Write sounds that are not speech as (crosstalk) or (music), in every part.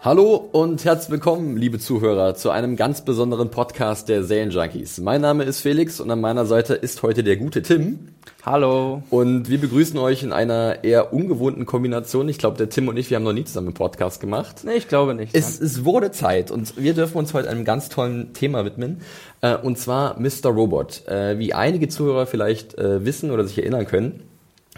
Hallo und herzlich willkommen, liebe Zuhörer, zu einem ganz besonderen Podcast der Serienjunkies. Mein Name ist Felix und an meiner Seite ist heute der gute Tim. Hallo. Und wir begrüßen euch in einer eher ungewohnten Kombination. Ich glaube, der Tim und ich, wir haben noch nie zusammen einen Podcast gemacht. Nee, ich glaube nicht. Es, es wurde Zeit und wir dürfen uns heute einem ganz tollen Thema widmen. Äh, und zwar Mr. Robot. Äh, wie einige Zuhörer vielleicht äh, wissen oder sich erinnern können,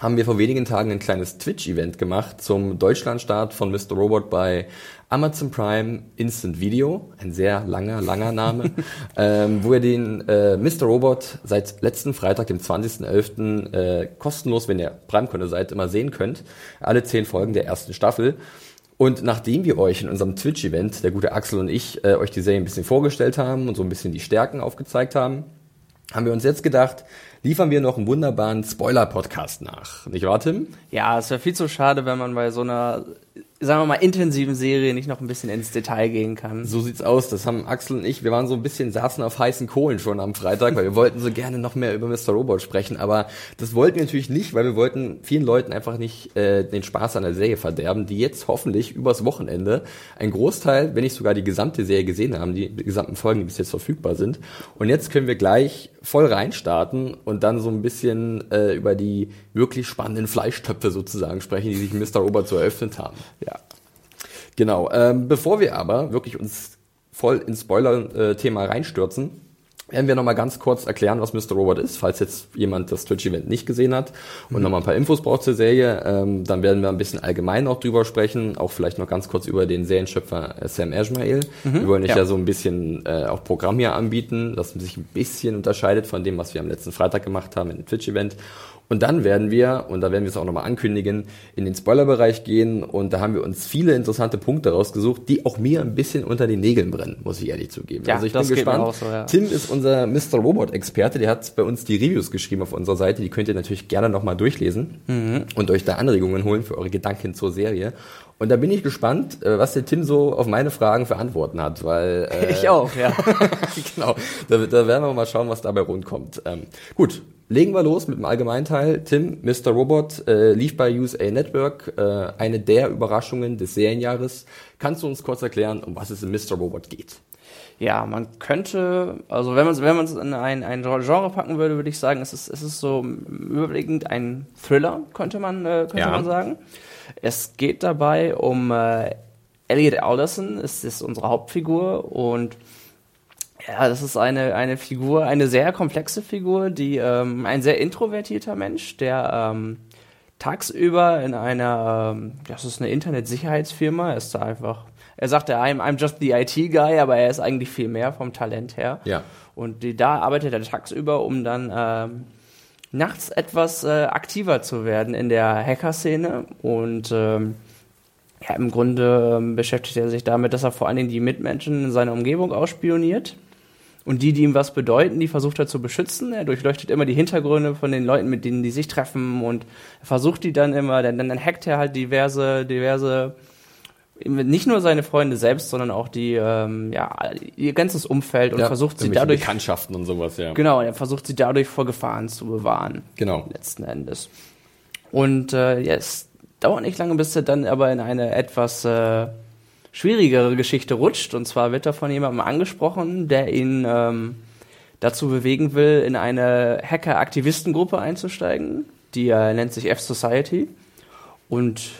haben wir vor wenigen Tagen ein kleines Twitch-Event gemacht zum Deutschlandstart von Mr. Robot bei Amazon Prime Instant Video, ein sehr langer, langer Name, (laughs) ähm, wo ihr den äh, Mr. Robot seit letzten Freitag, dem 20.11. Äh, kostenlos, wenn ihr Prime-Kunde seid, immer sehen könnt. Alle zehn Folgen der ersten Staffel. Und nachdem wir euch in unserem Twitch-Event, der gute Axel und ich, äh, euch die Serie ein bisschen vorgestellt haben und so ein bisschen die Stärken aufgezeigt haben, haben wir uns jetzt gedacht, liefern wir noch einen wunderbaren Spoiler-Podcast nach. Nicht wahr, Tim? Ja, es wäre viel zu schade, wenn man bei so einer, sagen wir mal, intensiven Serie nicht noch ein bisschen ins Detail gehen kann. So sieht's aus. Das haben Axel und ich, wir waren so ein bisschen, saßen auf heißen Kohlen schon am Freitag, weil wir wollten so gerne noch mehr über Mr. Robot sprechen. Aber das wollten wir natürlich nicht, weil wir wollten vielen Leuten einfach nicht äh, den Spaß an der Serie verderben, die jetzt hoffentlich übers Wochenende ein Großteil, wenn nicht sogar die gesamte Serie gesehen haben, die gesamten Folgen, die bis jetzt verfügbar sind. Und jetzt können wir gleich voll reinstarten und dann so ein bisschen äh, über die wirklich spannenden Fleischtöpfe sozusagen sprechen, die sich Mr. Robot so eröffnet haben. Ja. Genau. Ähm, bevor wir aber wirklich uns voll ins Spoiler-Thema reinstürzen, werden wir nochmal ganz kurz erklären, was Mr. Robot ist, falls jetzt jemand das Twitch-Event nicht gesehen hat und mhm. nochmal ein paar Infos braucht zur Serie. Ähm, dann werden wir ein bisschen allgemein auch drüber sprechen, auch vielleicht noch ganz kurz über den Serienschöpfer äh, Sam Ashmael. Mhm. Wir wollen euch ja. ja so ein bisschen äh, auch Programm hier anbieten, das sich ein bisschen unterscheidet von dem, was wir am letzten Freitag gemacht haben in dem Twitch-Event. Und dann werden wir, und da werden wir es auch nochmal ankündigen, in den Spoilerbereich gehen und da haben wir uns viele interessante Punkte rausgesucht, die auch mir ein bisschen unter den Nägeln brennen, muss ich ehrlich zugeben. Ja, also ich bin gespannt. So, ja. Tim ist unser Mr. Robot-Experte, der hat bei uns die Reviews geschrieben auf unserer Seite, die könnt ihr natürlich gerne nochmal durchlesen mhm. und euch da Anregungen holen für eure Gedanken zur Serie. Und da bin ich gespannt, äh, was der Tim so auf meine Fragen für Antworten hat, weil äh, (laughs) ich auch, ja. (laughs) genau. Da, da werden wir mal schauen, was dabei rundkommt. Ähm, gut, legen wir los mit dem Allgemeinteil. Tim, Mr. Robot äh, lief bei USA Network, äh, eine der Überraschungen des Serienjahres. Kannst du uns kurz erklären, um was es in Mr. Robot geht? Ja, man könnte, also wenn man es wenn man es in ein, ein Genre packen würde, würde ich sagen, es ist, es ist so überwiegend ein Thriller, könnte man, äh, könnte ja. man sagen. Es geht dabei um äh, Elliot Alderson, es ist unsere Hauptfigur und ja, das ist eine, eine Figur, eine sehr komplexe Figur, die ähm, ein sehr introvertierter Mensch, der ähm, tagsüber in einer, ähm, das ist eine Internetsicherheitsfirma, ist da einfach, er sagt, I'm, I'm just the IT-Guy, aber er ist eigentlich viel mehr vom Talent her. Ja. Und die, da arbeitet er tagsüber, um dann ähm, nachts etwas äh, aktiver zu werden in der Hacker-Szene und ähm, ja, im Grunde ähm, beschäftigt er sich damit, dass er vor allen Dingen die Mitmenschen in seiner Umgebung ausspioniert. Und die, die ihm was bedeuten, die versucht er zu beschützen. Er durchleuchtet immer die Hintergründe von den Leuten, mit denen die sich treffen und versucht die dann immer, dann, dann hackt er halt diverse, diverse nicht nur seine Freunde selbst, sondern auch die, ähm, ja, ihr ganzes Umfeld und ja, versucht sie dadurch. Bekanntschaften und sowas, ja. Genau, er versucht sie dadurch vor Gefahren zu bewahren. Genau. Letzten Endes. Und äh, ja, es dauert nicht lange, bis er dann aber in eine etwas äh, schwierigere Geschichte rutscht. Und zwar wird er von jemandem angesprochen, der ihn ähm, dazu bewegen will, in eine Hacker-Aktivistengruppe einzusteigen. Die äh, nennt sich F-Society. Und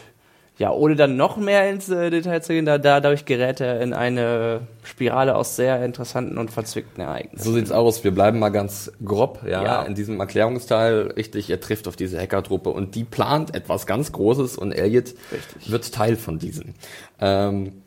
ja, ohne dann noch mehr ins äh, Detail zu gehen, da, dadurch gerät er in eine Spirale aus sehr interessanten und verzwickten Ereignissen. So sieht's aus. Wir bleiben mal ganz grob, ja, ja. in diesem Erklärungsteil. Richtig, er trifft auf diese Hackertruppe und die plant etwas ganz Großes und Elliot Richtig. wird Teil von diesem. Ähm,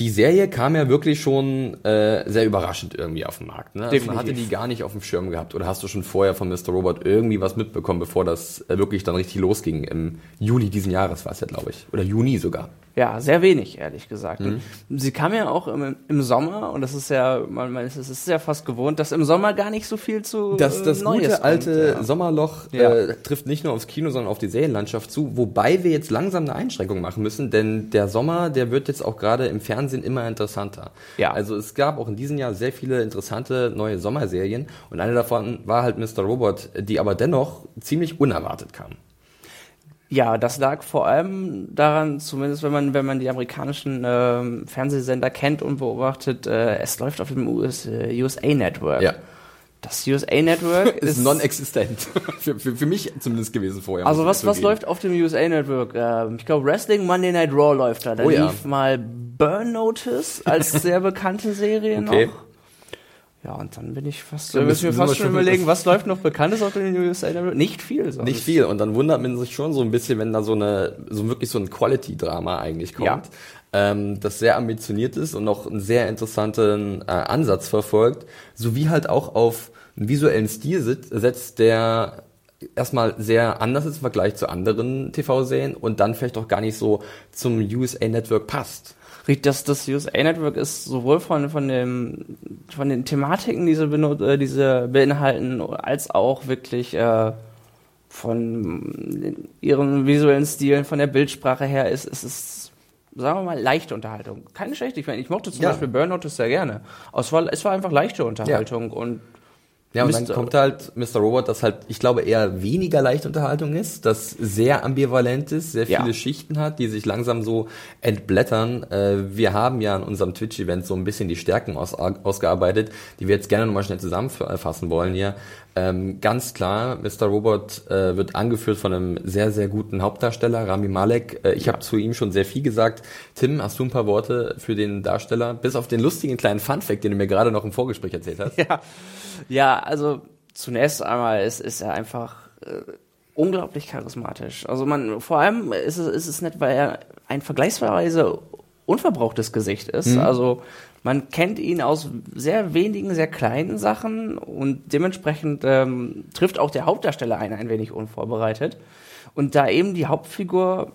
die Serie kam ja wirklich schon äh, sehr überraschend irgendwie auf den Markt. Ne? Also man hatte die gar nicht auf dem Schirm gehabt. Oder hast du schon vorher von Mr. Robot irgendwie was mitbekommen, bevor das äh, wirklich dann richtig losging? Im Juli diesen Jahres war es ja, glaube ich. Oder Juni sogar. Ja, sehr wenig, ehrlich gesagt. Mhm. Sie kam ja auch im, im Sommer, und das ist ja, man, man, es ist ja fast gewohnt, dass im Sommer gar nicht so viel zu Das, das äh, Neues gute alte kommt, ja. Sommerloch Ja. äh, trifft nicht nur aufs Kino, sondern auf die Serienlandschaft zu, wobei wir jetzt langsam eine Einschränkung machen müssen, denn der Sommer, der wird jetzt auch gerade im Fernsehen immer interessanter. Ja. Also es gab auch in diesem Jahr sehr viele interessante neue Sommerserien und eine davon war halt Mr. Robot, die aber dennoch ziemlich unerwartet kam. Ja, das lag vor allem daran, zumindest wenn man, wenn man die amerikanischen ähm, Fernsehsender kennt und beobachtet, äh, es läuft auf dem US, äh, USA Network. Ja. Das USA Network (laughs) Ist ist non-existent. (laughs) für, für, für mich zumindest gewesen vorher. Also was, was läuft auf dem USA Network? Ähm, ich glaube Wrestling Monday Night Raw läuft da. Da Oh ja. lief mal Burn Notice als (laughs) sehr bekannte Serie Okay. noch. Ja, und dann bin ich fast, Dann müssen wir fast schon überlegen, was läuft noch Bekanntes auf dem USA Network? Nicht viel. Sonst. Nicht viel. Und dann wundert man sich schon so ein bisschen, wenn da so eine, so wirklich so ein Quality-Drama eigentlich kommt. Ja. Ähm, das sehr ambitioniert ist und noch einen sehr interessanten äh, Ansatz verfolgt, sowie halt auch auf einen visuellen Stil sit- setzt, der erstmal sehr anders ist im Vergleich zu anderen TV-Serien und dann vielleicht auch gar nicht so zum USA Network passt. Das, das USA Network ist sowohl von, von, dem, von den Thematiken, die sie, benut- äh, diese beinhalten, als auch wirklich äh, von ihren visuellen Stilen, von der Bildsprache her, ist, ist es, sagen wir mal, leichte Unterhaltung. Keine schlechte. Ich, meine, ich mochte zum Ja. Beispiel Burnout sehr gerne. Aber es war, es war einfach leichte Unterhaltung und Ja, und Mr. dann kommt halt Mr. Robot, das halt, ich glaube, eher weniger leichte Unterhaltung ist, das sehr ambivalent ist, sehr viele Ja. Schichten hat, die sich langsam so entblättern. Äh, wir haben ja in unserem Twitch-Event so ein bisschen die Stärken aus, ausgearbeitet, die wir jetzt gerne nochmal schnell zusammenfassen wollen hier. Ähm, ganz klar, Mr. Robot äh, wird angeführt von einem sehr, sehr guten Hauptdarsteller, Rami Malek. Äh, ich habe zu ihm schon sehr viel gesagt. Tim, hast du ein paar Worte für den Darsteller? Bis auf den lustigen kleinen Funfact, den du mir gerade noch im Vorgespräch erzählt hast. (laughs) Ja, ja also zunächst einmal ist, ist er einfach äh, unglaublich charismatisch. Also man, vor allem ist es, ist es nett, weil er ein vergleichsweise unverbrauchtes Gesicht ist. Also man kennt ihn aus sehr wenigen, sehr kleinen Sachen und dementsprechend ähm, trifft auch der Hauptdarsteller einen ein wenig unvorbereitet. Und da eben die Hauptfigur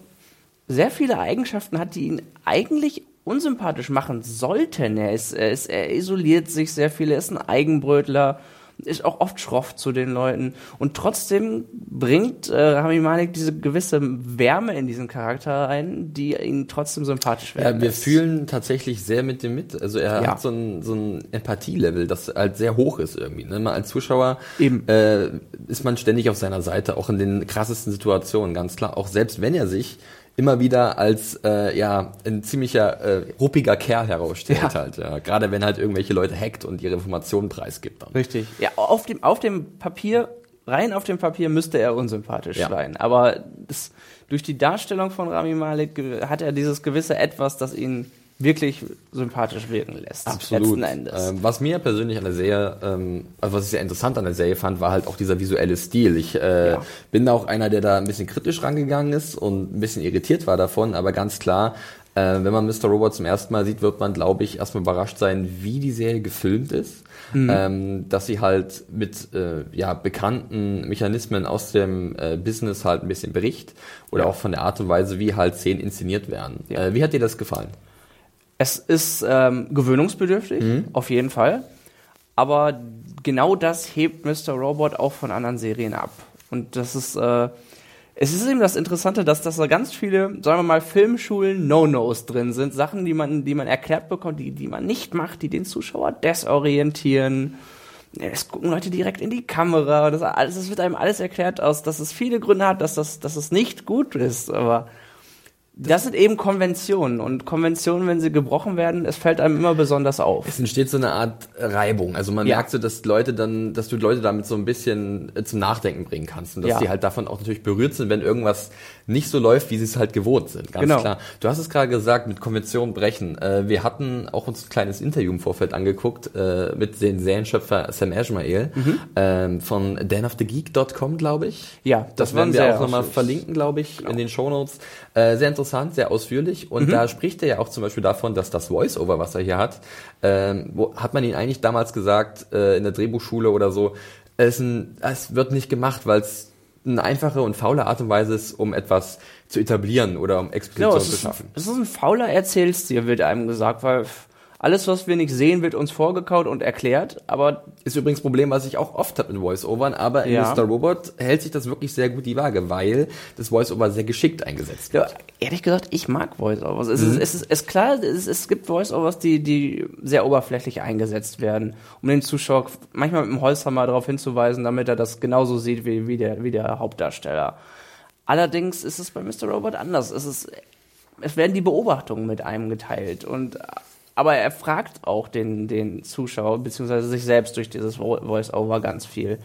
sehr viele Eigenschaften hat, die ihn eigentlich unsympathisch machen sollten. Er ist, er ist, er isoliert sich sehr viel, er ist ein Eigenbrötler, ist auch oft schroff zu den Leuten und trotzdem bringt äh, Rami Malek diese gewisse Wärme in diesen Charakter ein, die ihn trotzdem sympathisch werden Ja, wir lässt. fühlen tatsächlich sehr mit dem mit. Also er Ja. hat so ein, so ein Empathielevel, das halt sehr hoch ist irgendwie. Ne? Man als Zuschauer Eben. Äh, ist man ständig auf seiner Seite, auch in den krassesten Situationen, ganz klar. Auch selbst wenn er sich immer wieder als äh, ja ein ziemlicher äh, ruppiger Kerl herausstellt Ja. halt. Ja. Gerade wenn halt irgendwelche Leute hackt und ihre Informationen preisgibt. Dann. Richtig. Ja, auf dem, auf dem Papier, rein auf dem Papier müsste er unsympathisch Ja. sein. Aber das, durch die Darstellung von Rami Malek hat er dieses gewisse Etwas, das ihn wirklich sympathisch wirken lässt. Absolut. Letzten Endes. Ähm, was mir persönlich an der Serie, ähm, also was ich sehr interessant an der Serie fand, war halt auch dieser visuelle Stil. Ich äh, Ja. bin da auch einer, der da ein bisschen kritisch rangegangen ist und ein bisschen irritiert war davon, aber ganz klar, äh, wenn man Mr. Robot zum ersten Mal sieht, wird man, glaube ich, erstmal überrascht sein, wie die Serie gefilmt ist. Ähm, dass sie halt mit äh, ja, bekannten Mechanismen aus dem äh, Business halt ein bisschen bericht oder Ja. auch von der Art und Weise, wie halt Szenen inszeniert werden. Ja. Äh, wie hat dir das gefallen? Es ist ähm, gewöhnungsbedürftig, Mhm. auf jeden Fall. Aber genau das hebt Mr. Robot auch von anderen Serien ab. Und das ist, äh, es ist eben das Interessante, dass, dass da ganz viele, sagen wir mal, Filmschulen No-Nos drin sind. Sachen, die man, die man erklärt bekommt, die, die man nicht macht, die den Zuschauer desorientieren. Es gucken Leute direkt in die Kamera. Das, alles, das wird einem alles erklärt aus, dass es viele Gründe hat, dass das, dass es nicht gut ist. Aber das sind eben Konventionen und Konventionen, wenn sie gebrochen werden, es fällt einem immer besonders auf. Es entsteht so eine Art Reibung. Also man Ja. merkt so, dass Leute dann, dass du Leute damit so ein bisschen äh, zum Nachdenken bringen kannst und dass Ja. die halt davon auch natürlich berührt sind, wenn irgendwas nicht so läuft, wie sie es halt gewohnt sind. Ganz Genau. klar. Du hast es gerade gesagt, mit Konventionen brechen. Äh, wir hatten auch uns ein kleines Interview im Vorfeld angeguckt äh, mit dem Serienschöpfer Sam Ashmael Mhm. ähm, von danofthegeek.com, glaube ich. Ja, Das, das werden wir auch nochmal verlinken, glaube ich, in den Shownotes. Sehr interessant interessant, sehr ausführlich und mhm. da spricht er ja auch zum Beispiel davon, dass das Voice-Over, was er hier hat, ähm, wo hat man ihn eigentlich damals gesagt äh, in der Drehbuchschule oder so, es, ein, es wird nicht gemacht, weil es eine einfache und faule Art und Weise ist, um etwas zu etablieren oder um Exposition genau, zu schaffen. Es ist ein fauler Erzählstil, wird einem gesagt, weil alles, was wir nicht sehen, wird uns vorgekaut und erklärt, aber... Ist übrigens ein Problem, was ich auch oft habe mit Voice-Overn, aber in ja. Mr. Robot hält sich das wirklich sehr gut die Waage, weil das Voice-Over sehr geschickt eingesetzt wird. Ja, ehrlich gesagt, ich mag Voice-Overs. Es, mhm. ist, es, ist, es ist klar, es, es gibt Voice-Overs, die, die sehr oberflächlich eingesetzt werden, um den Zuschauer manchmal mit dem Holzhammer darauf hinzuweisen, damit er das genauso sieht wie, wie, der, wie der Hauptdarsteller. Allerdings ist es bei Mr. Robot anders. Es ist, es werden die Beobachtungen mit einem geteilt und aber er fragt auch den, den Zuschauer, beziehungsweise sich selbst durch dieses Voice-Over ganz viel.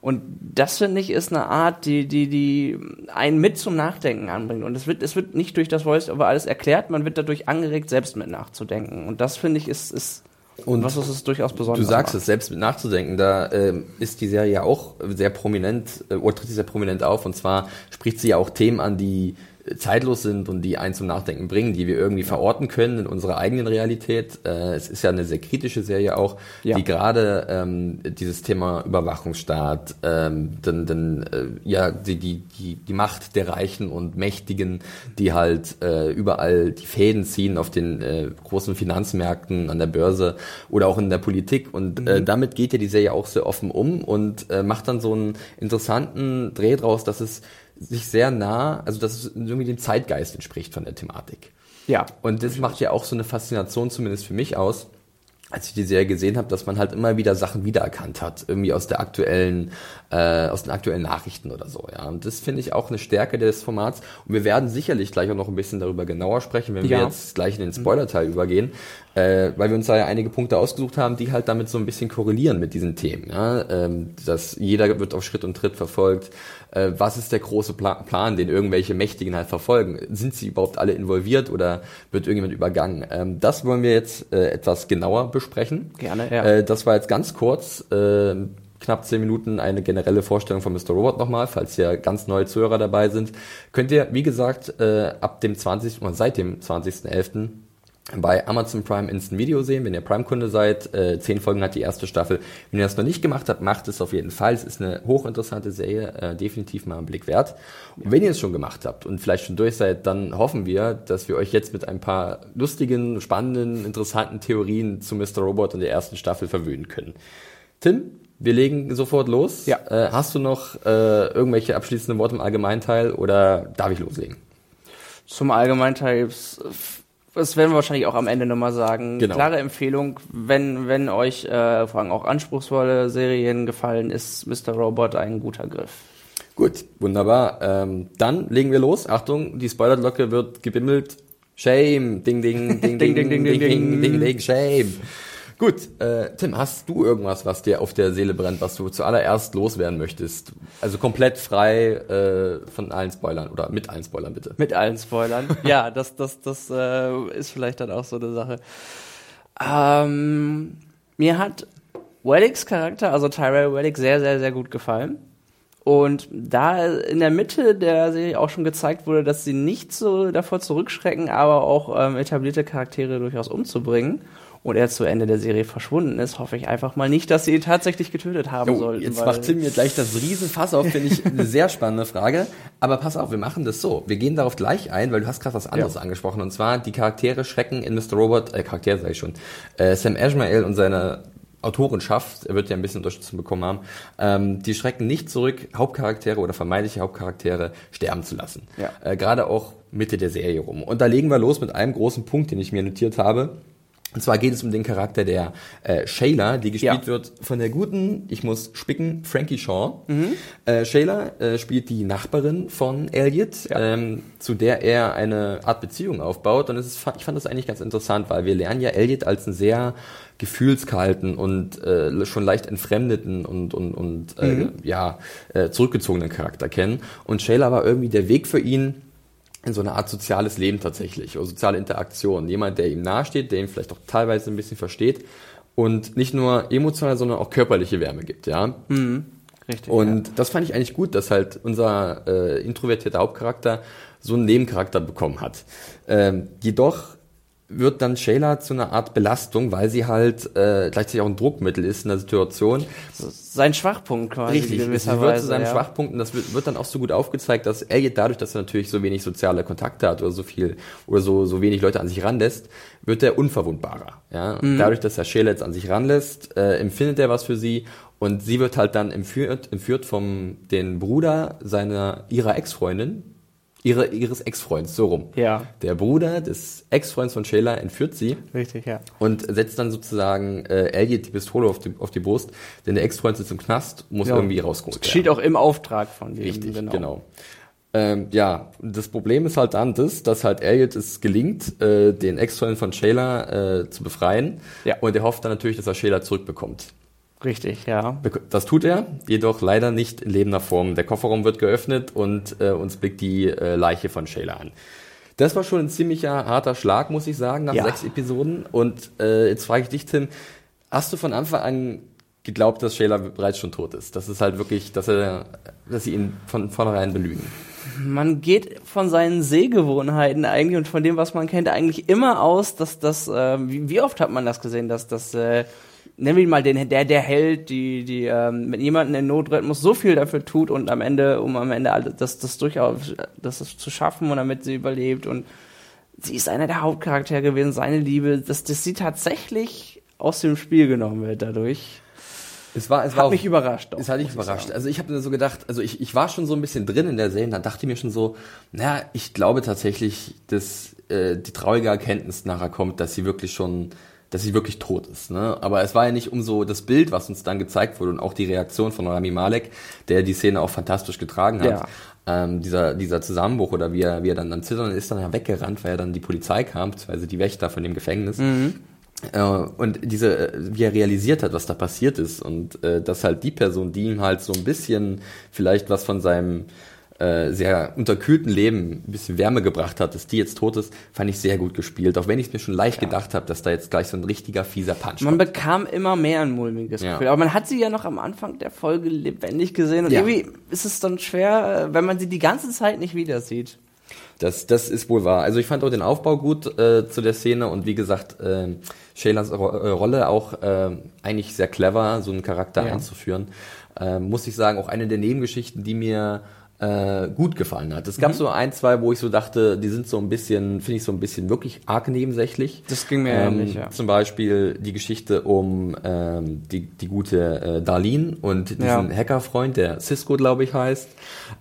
Und das finde ich ist eine Art, die, die, die einen mit zum Nachdenken anbringt. Und es wird, es wird nicht durch das Voice-Over alles erklärt, man wird dadurch angeregt, selbst mit nachzudenken. Und das finde ich ist, ist und was ist es durchaus besonders. Du sagst macht. es, selbst mit nachzudenken, da äh, ist die Serie ja auch sehr prominent, äh, oder tritt sie sehr prominent auf, und zwar spricht sie ja auch Themen an, die zeitlos sind und die einen zum Nachdenken bringen, die wir irgendwie verorten können in unserer eigenen Realität. Äh, es ist ja eine sehr kritische Serie auch, ja. die gerade ähm, dieses Thema Überwachungsstaat, ähm, dann, dann äh, ja die, die, die, die Macht der Reichen und Mächtigen, die halt äh, überall die Fäden ziehen auf den äh, großen Finanzmärkten, an der Börse oder auch in der Politik. Und äh, mhm. damit geht ja die Serie auch sehr offen um und äh, macht dann so einen interessanten Dreh draus, dass es sich sehr nah, also dass es irgendwie dem Zeitgeist entspricht von der Thematik. Ja. Und das macht ja auch so eine Faszination zumindest für mich aus, als ich die Serie gesehen habe, dass man halt immer wieder Sachen wiedererkannt hat, irgendwie aus der aktuellen, äh, aus den aktuellen Nachrichten oder so, ja. Und das finde ich auch eine Stärke des Formats. Und wir werden sicherlich gleich auch noch ein bisschen darüber genauer sprechen, wenn ja. wir jetzt gleich in den Spoiler-Teil mhm. übergehen, äh, weil wir uns da ja einige Punkte ausgesucht haben, die halt damit so ein bisschen korrelieren mit diesen Themen, ja. Ähm, dass jeder wird auf Schritt und Tritt verfolgt, äh, was ist der große Pla Plan, den irgendwelche Mächtigen halt verfolgen? Sind sie überhaupt alle involviert oder wird irgendjemand übergangen? Ähm, das wollen wir jetzt äh, etwas genauer besprechen. Gerne, ja. Äh, das war jetzt ganz kurz. Äh, knapp zehn Minuten eine generelle Vorstellung von Mr. Robot nochmal, falls hier ganz neue Zuhörer dabei sind. Könnt ihr, wie gesagt, äh, ab dem 20. oder seit dem 20.11 bei Amazon Prime Instant Video sehen, wenn ihr Prime-Kunde seid. Äh, zehn Folgen hat die erste Staffel. Wenn ihr das noch nicht gemacht habt, macht es auf jeden Fall. Es ist eine hochinteressante Serie, äh, definitiv mal einen Blick wert. Und wenn ihr es schon gemacht habt und vielleicht schon durch seid, dann hoffen wir, dass wir euch jetzt mit ein paar lustigen, spannenden, interessanten Theorien zu Mr. Robot und der ersten Staffel verwöhnen können. Tim, wir legen sofort los. Ja. Äh, hast du noch äh, irgendwelche abschließenden Worte im Allgemeinteil oder darf ich loslegen? Zum Allgemeinteil das werden wir wahrscheinlich auch am Ende nochmal sagen. Genau. Klare Empfehlung, wenn, wenn euch äh, vor allem auch anspruchsvolle Serien gefallen, ist Mr. Robot ein guter Griff. Gut, wunderbar. Ähm, dann legen wir los. Achtung, die Spoilerglocke wird gebimmelt. Shame, ding, ding, ding, (laughs) ding, ding, ding, ding, ding, ding, ding, shame. Gut, äh, Tim, hast du irgendwas, was dir auf der Seele brennt, was du zuallererst loswerden möchtest? Also komplett frei äh, von allen Spoilern oder mit allen Spoilern bitte. Mit allen Spoilern. ja, (laughs) das, das, das äh, ist vielleicht dann auch so eine Sache. Ähm, mir hat Weddicks Charakter, also Tyrell Weddick, sehr, sehr, sehr gut gefallen. Und da in der Mitte der Serie auch schon gezeigt wurde, dass sie nicht so davor zurückschrecken, aber auch ähm, etablierte Charaktere durchaus umzubringen und er zu Ende der Serie verschwunden ist, hoffe ich einfach mal nicht, dass sie ihn tatsächlich getötet haben jo, sollten. Jetzt macht Tim mir gleich das Riesenfass auf, finde ich eine sehr spannende Frage. Aber pass auf, wir machen das so. Wir gehen darauf gleich ein, weil du hast gerade was anderes ja. angesprochen. Und zwar die Charaktere schrecken in Mr. Robot, äh, Charaktere sag ich schon, äh, Sam Ashmael und seine Autorenschaft, er wird ja ein bisschen Unterstützung bekommen haben, ähm, die schrecken nicht zurück, Hauptcharaktere oder vermeintliche Hauptcharaktere sterben zu lassen. Ja. Äh, Gerade auch Mitte der Serie rum. Und da legen wir los mit einem großen Punkt, den ich mir notiert habe. Und zwar geht es um den Charakter der äh, Shayla, die gespielt ja. wird von der guten, ich muss spicken, Frankie Shaw. Mhm. Äh, Shayla äh, spielt die Nachbarin von Elliot, ja. ähm, zu der er eine Art Beziehung aufbaut. Und es ist, ich fand das eigentlich ganz interessant, weil wir lernen ja Elliot als einen sehr gefühlskalten und äh, schon leicht entfremdeten und, und, und äh, mhm. ja, äh, zurückgezogenen Charakter kennen. Und Shayla war irgendwie der Weg für ihn, in so eine Art soziales Leben tatsächlich, oder soziale Interaktion. Jemand, der ihm nahesteht, der ihn vielleicht auch teilweise ein bisschen versteht und nicht nur emotional, sondern auch körperliche Wärme gibt, ja. Mhm. Richtig. Und ja. das fand ich eigentlich gut, dass halt unser äh, introvertierter Hauptcharakter so einen Nebencharakter bekommen hat. Ähm, jedoch wird dann Shayla zu einer Art Belastung, weil sie halt äh, gleichzeitig auch ein Druckmittel ist in der Situation. Sein Schwachpunkt quasi. Richtig, sie wird zu seinem ja. Schwachpunkt und das wird, wird, dann auch so gut aufgezeigt, dass Elliot dadurch, dass er natürlich so wenig soziale Kontakte hat oder so viel oder so, so wenig Leute an sich ranlässt, wird er unverwundbarer. Ja? Mhm. Dadurch, dass er Shayla jetzt an sich ranlässt, äh, empfindet er was für sie und sie wird halt dann entführt, entführt vom den Bruder seiner ihrer Ex-Freundin, ihre, ihres Ex-Freunds, so rum. Ja. Der Bruder des Ex-Freunds von Shayla entführt sie. Richtig, ja. Und setzt dann sozusagen äh, Elliot die Pistole auf die, auf die Brust, denn der Ex-Freund sitzt im Knast, muss ja. irgendwie rausgeholt werden. Steht auch im Auftrag von dem. Richtig, genau. genau. Ähm, ja, das Problem ist halt dann das, dass halt Elliot es gelingt, äh, den Ex-Freund von Shayla äh, zu befreien. Ja. Und er hofft dann natürlich, dass er Shayla zurückbekommt. Richtig, ja. Das tut er, jedoch leider nicht in lebender Form. Der Kofferraum wird geöffnet und äh, uns blickt die äh, Leiche von Shayla an. Das war schon ein ziemlicher harter Schlag, muss ich sagen, nach ja. sechs Episoden. Und äh, jetzt frage ich dich, Tim, hast du von Anfang an geglaubt, dass Shayla bereits schon tot ist? Das ist halt wirklich, dass er, dass sie ihn von vornherein belügen. Man geht von seinen Sehgewohnheiten eigentlich und von dem, was man kennt, eigentlich immer aus, dass das, äh, wie, wie oft hat man das gesehen, dass das äh, nennen wir ihn mal den, der, der Held, die, die ähm, mit jemanden in Not retten muss, so viel dafür tut und am Ende, um am Ende alles, das, das durchaus, das, zu schaffen und damit sie überlebt und sie ist einer der Hauptcharaktere gewesen, seine Liebe, dass, dass sie tatsächlich aus dem Spiel genommen wird dadurch. Es war, es war hat mich überrascht. Auch, es hat mich überrascht. Also ich habe so gedacht, also ich, ich war schon so ein bisschen drin in der Serie, dann dachte ich mir schon so, naja, ich glaube tatsächlich, dass äh, die traurige Erkenntnis nachher kommt, dass sie wirklich schon dass sie wirklich tot ist. Ne? Aber es war ja nicht um so das Bild, was uns dann gezeigt wurde und auch die Reaktion von Rami Malek, der die Szene auch fantastisch getragen hat. Ja. Ähm, dieser, dieser Zusammenbruch oder wie er, wie er dann am Zittern ist, dann ja weggerannt, weil er dann die Polizei kam, beziehungsweise die Wächter von dem Gefängnis. Mhm. Äh, und diese, wie er realisiert hat, was da passiert ist und äh, dass halt die Person, die ihm halt so ein bisschen vielleicht was von seinem äh, sehr unterkühlten Leben ein bisschen Wärme gebracht hat, dass die jetzt tot ist, fand ich sehr gut gespielt. Auch wenn ich mir schon leicht ja. gedacht habe, dass da jetzt gleich so ein richtiger fieser Punch Man kommt. bekam immer mehr ein mulmiges ja. Gefühl. Aber man hat sie ja noch am Anfang der Folge lebendig gesehen und ja. irgendwie ist es dann schwer, äh, wenn man sie die ganze Zeit nicht wieder sieht. Das, das ist wohl wahr. Also ich fand auch den Aufbau gut äh, zu der Szene und wie gesagt, äh, Shaylas Ro äh, Rolle auch äh, eigentlich sehr clever, so einen Charakter ja. einzuführen. Äh, muss ich sagen, auch eine der Nebengeschichten, die mir äh, gut gefallen hat. Es gab mhm. so ein, zwei, wo ich so dachte, die sind so ein bisschen, finde ich so ein bisschen wirklich arg nebensächlich. Das ging mir ähm, ähnlich, ja. Zum Beispiel die Geschichte um ähm, die, die gute äh, Darlene und diesen ja. Hackerfreund, der Cisco, glaube ich, heißt.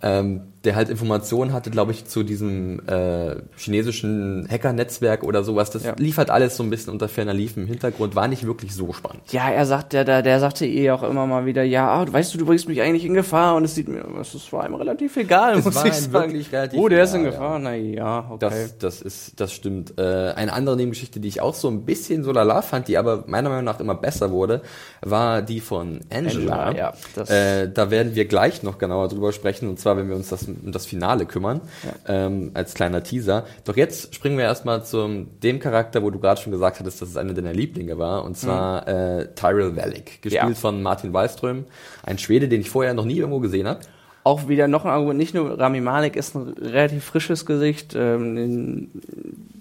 Ähm, der halt Informationen hatte, glaube ich, zu diesem äh, chinesischen Hacker-Netzwerk oder sowas. Das ja. lief halt alles so ein bisschen unter ferner Lief im Hintergrund, war nicht wirklich so spannend. Ja, er sagt, der, der, der sagte eh auch immer mal wieder, ja, weißt du, du bringst mich eigentlich in Gefahr und es sieht mir, es war ihm relativ egal, es muss ich sagen. Wirklich relativ oh, der ist in Gefahr, ja. na ja, okay. Das, das ist, das stimmt. Äh, eine andere Nebengeschichte, die ich auch so ein bisschen so lala fand, die aber meiner Meinung nach immer besser wurde, war die von Angela. Angela ja, äh, da werden wir gleich noch genauer drüber sprechen, und zwar, wenn wir uns das um das Finale kümmern, ja. ähm, als kleiner Teaser. Doch jetzt springen wir erstmal zu dem Charakter, wo du gerade schon gesagt hattest, dass es einer deiner Lieblinge war, und zwar mhm. äh, Tyrell Wellick, gespielt ja. von Martin Wallström, ein Schwede, den ich vorher noch nie irgendwo gesehen habe auch wieder noch ein Argument, nicht nur Rami Malek ist ein relativ frisches Gesicht, ähm, den,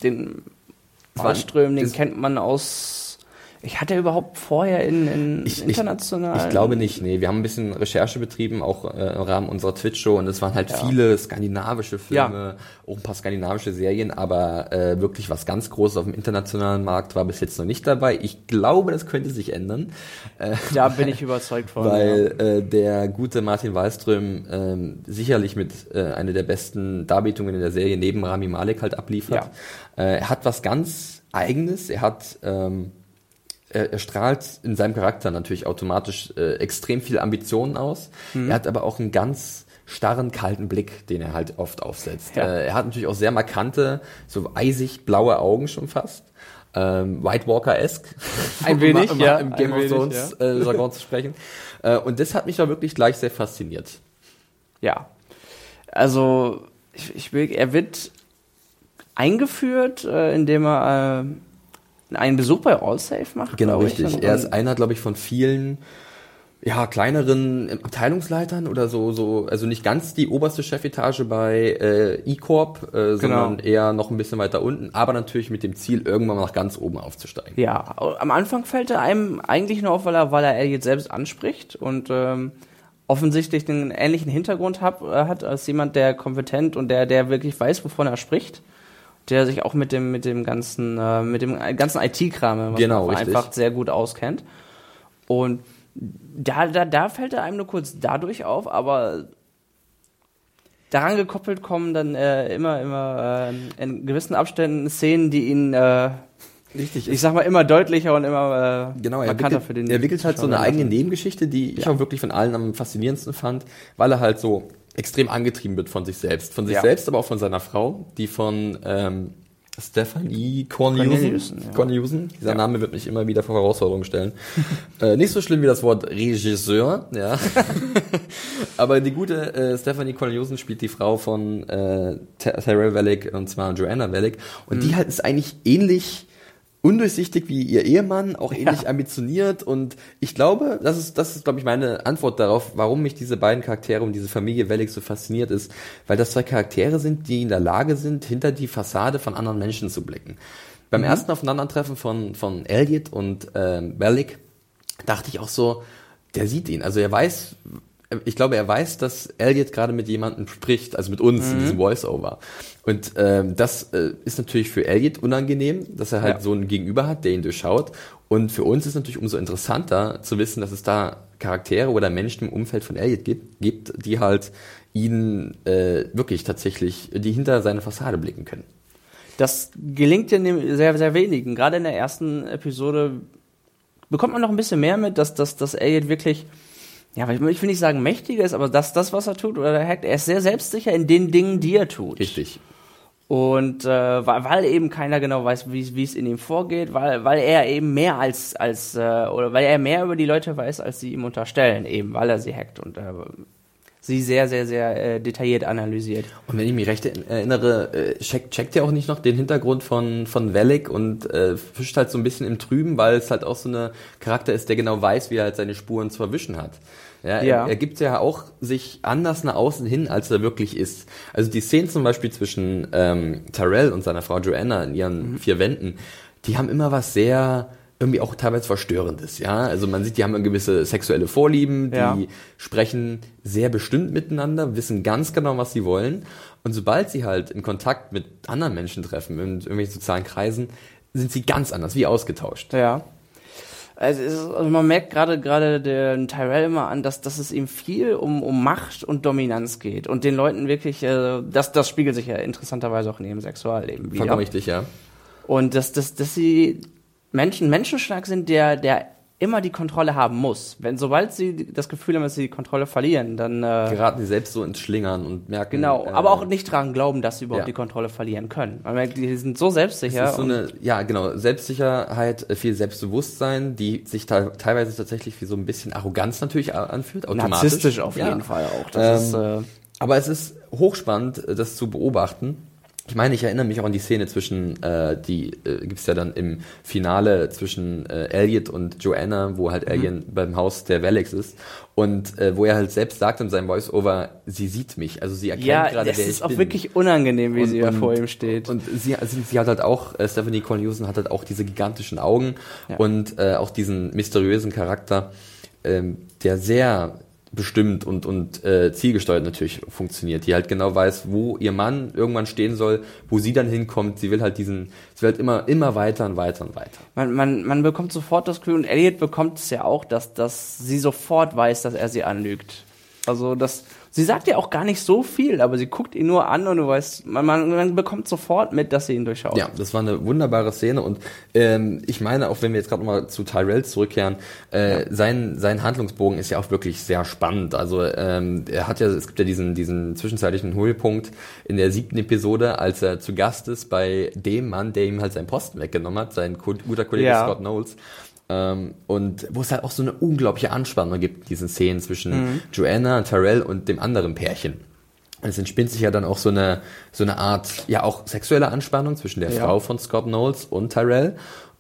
den Wallström, den kennt man aus ich hatte überhaupt vorher in, in ich, international. Ich, ich, glaube nicht, nee. Wir haben ein bisschen Recherche betrieben, auch äh, im Rahmen unserer Twitch-Show und es waren halt ja. viele skandinavische Filme, ja. auch ein paar skandinavische Serien, aber äh, wirklich was ganz Großes auf dem internationalen Markt war bis jetzt noch nicht dabei. Ich glaube, das könnte sich ändern. Äh, da bin ich überzeugt von. Weil ja. äh, der gute Martin Wallström äh, sicherlich mit äh, einer der besten Darbietungen in der Serie neben Rami Malek halt abliefert. Ja. Äh, er hat was ganz Eigenes. Er hat ähm, er, er strahlt in seinem Charakter natürlich automatisch äh, extrem viel Ambitionen aus. Mhm. Er hat aber auch einen ganz starren, kalten Blick, den er halt oft aufsetzt. Ja. Äh, er hat natürlich auch sehr markante, so eisig blaue Augen schon fast. Ähm, White Walker-esque. Ein wenig, um, ja. Im Game of Thrones ja. äh, Jargon zu sprechen. Äh, und das hat mich da wirklich gleich sehr fasziniert. Ja. Also, ich, ich will, er wird eingeführt, äh, indem er äh, einen Besuch bei AllSafe macht. Genau, richtig. Und, er ist einer, glaube ich, von vielen ja, kleineren Abteilungsleitern oder so, so, also nicht ganz die oberste Chefetage bei äh, E-Corp, äh, sondern genau. eher noch ein bisschen weiter unten, aber natürlich mit dem Ziel, irgendwann mal nach ganz oben aufzusteigen. Ja, am Anfang fällt er einem eigentlich nur auf, weil er, weil er Elliot selbst anspricht und ähm, offensichtlich einen ähnlichen Hintergrund hab, äh, hat als jemand, der kompetent und der, der wirklich weiß, wovon er spricht der sich auch mit dem mit dem ganzen äh, mit dem ganzen IT-Kram genau, einfach sehr gut auskennt und da, da, da fällt er einem nur kurz dadurch auf, aber daran gekoppelt kommen dann äh, immer, immer äh, in gewissen Abständen Szenen, die ihn, äh, Richtig. ich sag mal, immer deutlicher und immer äh, genau, er wickelt, für den. Er wickelt halt so eine eigene Nebengeschichte, die ich ja. auch wirklich von allen am faszinierendsten fand, weil er halt so extrem angetrieben wird von sich selbst. Von sich ja. selbst, aber auch von seiner Frau, die von ähm, Stephanie Corneliusen. Ja. Corneliusen. Dieser ja. Name wird mich immer wieder vor Herausforderungen stellen. (laughs) äh, nicht so schlimm wie das Wort Regisseur, ja. (laughs) Aber die gute äh, Stephanie Corneliusen spielt die Frau von äh, Tyrell Wellick und zwar Joanna Wellick. Und mhm. die halt ist eigentlich ähnlich undurchsichtig wie ihr Ehemann, auch ähnlich ja. ambitioniert und ich glaube, das ist, das ist, glaube ich, meine Antwort darauf, warum mich diese beiden Charaktere und diese Familie Wellig so fasziniert ist, weil das zwei Charaktere sind, die in der Lage sind, hinter die Fassade von anderen Menschen zu blicken. Beim mhm. ersten Aufeinandertreffen von, von Elliot und äh, Bellick dachte ich auch so, der sieht ihn, also er weiß, ich glaube, er weiß, dass Elliot gerade mit jemandem spricht, also mit uns mhm. in diesem Voice-Over. Und ähm, das äh, ist natürlich für Elliot unangenehm, dass er halt ja. so einen Gegenüber hat, der ihn durchschaut. Und für uns ist natürlich umso interessanter zu wissen, dass es da Charaktere oder Menschen im Umfeld von Elliot gibt, gibt die halt ihn äh, wirklich tatsächlich, die hinter seine Fassade blicken können. Das gelingt ja sehr, sehr wenigen. Gerade in der ersten Episode bekommt man noch ein bisschen mehr mit, dass, dass, dass Elliot wirklich ja, ich will nicht sagen mächtiger ist, aber das, das, was er tut, oder er hackt, er ist sehr selbstsicher in den Dingen, die er tut. Richtig. Und äh, weil, weil eben keiner genau weiß, wie es in ihm vorgeht, weil, weil er eben mehr als, als äh, oder weil er mehr über die Leute weiß, als sie ihm unterstellen, eben, weil er sie hackt und äh, sie sehr, sehr, sehr äh, detailliert analysiert. Und wenn ich mich recht erinnere, äh, checkt, checkt er auch nicht noch den Hintergrund von, von Velik und äh, fischt halt so ein bisschen im Trüben, weil es halt auch so eine Charakter ist, der genau weiß, wie er halt seine Spuren zu verwischen hat. Ja, ja. Er, er gibt ja auch sich anders nach außen hin, als er wirklich ist. Also die Szenen zum Beispiel zwischen ähm, Tyrell und seiner Frau Joanna in ihren mhm. vier Wänden, die haben immer was sehr irgendwie auch teilweise verstörendes, ja. Also man sieht, die haben gewisse sexuelle Vorlieben, die ja. sprechen sehr bestimmt miteinander, wissen ganz genau, was sie wollen. Und sobald sie halt in Kontakt mit anderen Menschen treffen, in irgendwelchen sozialen Kreisen, sind sie ganz anders, wie ausgetauscht. Ja. Also, ist, also man merkt gerade gerade den Tyrell immer an, dass, dass es ihm viel um, um Macht und Dominanz geht und den Leuten wirklich, äh, das, das spiegelt sich ja interessanterweise auch in ihrem Sexualleben wieder. Vollkommen richtig, ja. Und dass, dass, dass sie Menschen Menschenschlag sind, der, der immer die Kontrolle haben muss. Wenn sobald sie das Gefühl haben, dass sie die Kontrolle verlieren, dann äh, geraten sie selbst so ins Schlingern und merken. Genau, äh, aber auch nicht daran glauben, dass sie überhaupt ja. die Kontrolle verlieren können. Man merkt, die sind so selbstsicher. Es ist so eine, ja, genau, Selbstsicherheit, äh, viel Selbstbewusstsein, die sich teilweise tatsächlich wie so ein bisschen Arroganz natürlich anfühlt, automatisch. Narzisstisch auf jeden Fall auch. Das ähm, ist, äh, aber es ist hochspannend, das zu beobachten ich meine, ich erinnere mich auch an die Szene zwischen, äh, die äh, gibt ja dann im Finale zwischen äh, Elliot und Joanna, wo halt mhm. Elliot beim Haus der Valex ist und äh, wo er halt selbst sagt in seinem Voice-Over, sie sieht mich, also sie erkennt ja, gerade, wer ich bin. Ja, es ist auch wirklich unangenehm, wie und, sie da vor ihm steht. Und sie, sie, sie hat halt auch, äh, Stephanie Corneliusen hat halt auch diese gigantischen Augen ja. und äh, auch diesen mysteriösen Charakter, ähm, der sehr bestimmt und, und äh, zielgesteuert natürlich funktioniert, die halt genau weiß, wo ihr Mann irgendwann stehen soll, wo sie dann hinkommt. Sie will halt diesen, sie will halt immer, immer weiter und weiter und weiter. Man, man, man bekommt sofort das Gefühl, und Elliot bekommt es ja auch, dass, dass sie sofort weiß, dass er sie anlügt. Also das, Sie sagt ja auch gar nicht so viel, aber sie guckt ihn nur an und du weißt, man, man, man bekommt sofort mit, dass sie ihn durchschaut. Ja, das war eine wunderbare Szene und ähm, ich meine, auch wenn wir jetzt gerade nochmal zu Tyrell zurückkehren, äh, ja. sein, sein Handlungsbogen ist ja auch wirklich sehr spannend. Also ähm, er hat ja, es gibt ja diesen, diesen zwischenzeitlichen Höhepunkt in der siebten Episode, als er zu Gast ist bei dem Mann, der ihm halt seinen Posten weggenommen hat, sein guter Kollege ja. Scott Knowles. Ähm, und wo es halt auch so eine unglaubliche Anspannung gibt in diesen Szenen zwischen mhm. Joanna, Tyrell und dem anderen Pärchen. Und es entspinnt sich ja dann auch so eine, so eine Art, ja auch sexuelle Anspannung zwischen der ja. Frau von Scott Knowles und Tyrell.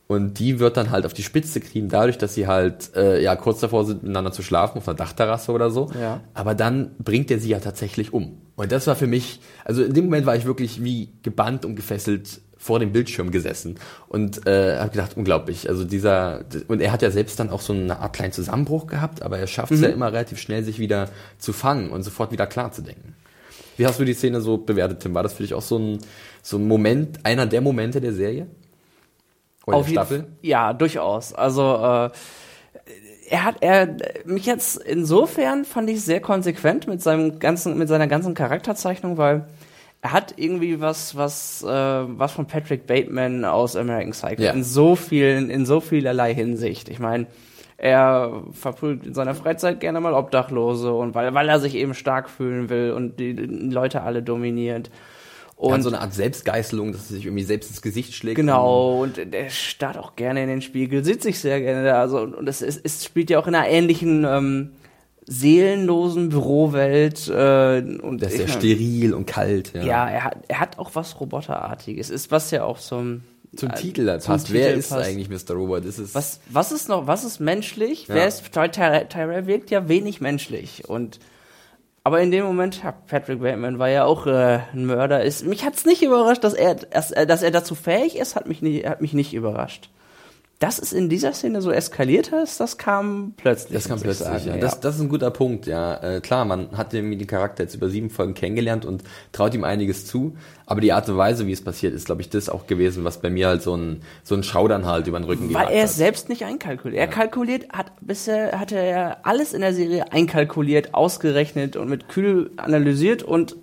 Und die wird dann halt auf die Spitze kriegen, dadurch, dass sie halt äh, ja kurz davor sind, miteinander zu schlafen auf einer Dachterrasse oder so. Ja. Aber dann bringt er sie ja tatsächlich um. Und das war für mich, also in dem Moment war ich wirklich wie gebannt und gefesselt vor dem Bildschirm gesessen und äh, habe gedacht, unglaublich. Also dieser und er hat ja selbst dann auch so eine Art kleinen Zusammenbruch gehabt, aber er schafft es ja immer relativ schnell, sich wieder zu fangen und sofort wieder klar zu denken. Wie hast du die Szene so bewertet, Tim? War das für dich auch so ein, so ein Moment, einer der Momente der Serie? Oder Auf der Staffel? Ja, durchaus. Also äh, er hat er mich jetzt insofern fand ich sehr konsequent mit seinem ganzen mit seiner ganzen Charakterzeichnung, weil er hat irgendwie was was äh, was von Patrick Bateman aus American Psycho Ja. in so vielen in so vielerlei Hinsicht. Ich meine, er verprügelt in seiner Freizeit gerne mal Obdachlose und weil weil er sich eben stark fühlen will und die, Leute alle dominiert. Und Und so eine Art Selbstgeißelung, dass er sich irgendwie selbst ins Gesicht schlägt. Genau, und der starrt auch gerne in den Spiegel, sieht sich sehr gerne da. Also, und es, es, es spielt ja auch in einer ähnlichen ähm, seelenlosen Bürowelt. Äh, und Der ist mein, steril und kalt. Ja. Ja, er hat, er hat auch was Roboterartiges. Ist was ja auch zum Zum äh, Titel da zum passt. Wer Titel ist passt. eigentlich Mr. Robot? Ist es Was, was ist noch, was ist menschlich? Ja. Wer ist, Ty- Ty- Tyrell wirkt ja wenig menschlich und aber in dem Moment, ja, Patrick Bateman war ja auch äh, ein Mörder. Ist, mich hat's nicht überrascht, dass er, dass, dass er dazu fähig ist, hat mich, nicht, hat mich nicht überrascht. Dass es in dieser Szene so eskaliert ist, das kam plötzlich. Das kam plötzlich, sagen, ja. Das, das ist ein guter Punkt, ja. Äh, klar, man hat irgendwie den Charakter jetzt über sieben Folgen kennengelernt und traut ihm einiges zu. Aber die Art und Weise, wie es passiert, ist, glaube ich, das auch gewesen, was bei mir halt so ein, so ein Schaudern halt über den Rücken Weil er es selbst nicht einkalkuliert. Er kalkuliert, hat bisher hatte er alles in der Serie einkalkuliert, ausgerechnet und mit kühl analysiert und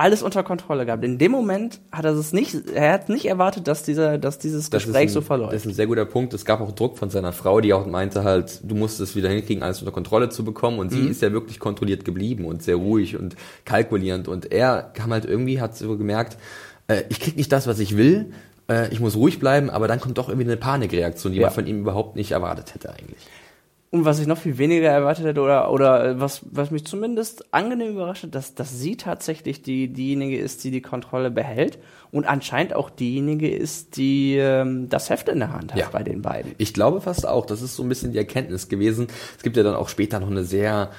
alles unter Kontrolle gehabt. In dem Moment hat er es nicht, er hat nicht erwartet, dass dieser, dass dieses Das Gespräch ein, so verläuft. Das ist ein sehr guter Punkt. Es gab auch Druck von seiner Frau, die auch meinte halt, du musst es wieder hinkriegen, alles unter Kontrolle zu bekommen. Und sie Mhm. ist ja wirklich kontrolliert geblieben und sehr ruhig und kalkulierend. Und er kam halt irgendwie, hat so gemerkt, äh, ich krieg nicht das, was ich will. Äh, ich muss ruhig bleiben, aber dann kommt doch irgendwie eine Panikreaktion, die Ja. man von ihm überhaupt nicht erwartet hätte eigentlich. Und was ich noch viel weniger erwartet hätte oder, oder äh, was, was mich zumindest angenehm überrascht hat, dass, dass sie tatsächlich die, diejenige ist, die die Kontrolle behält und anscheinend auch diejenige ist, die ähm, das Heft in der Hand hat Ja. bei den beiden. Ich glaube fast auch, das ist so ein bisschen die Erkenntnis gewesen. Es gibt ja dann auch später noch eine sehr,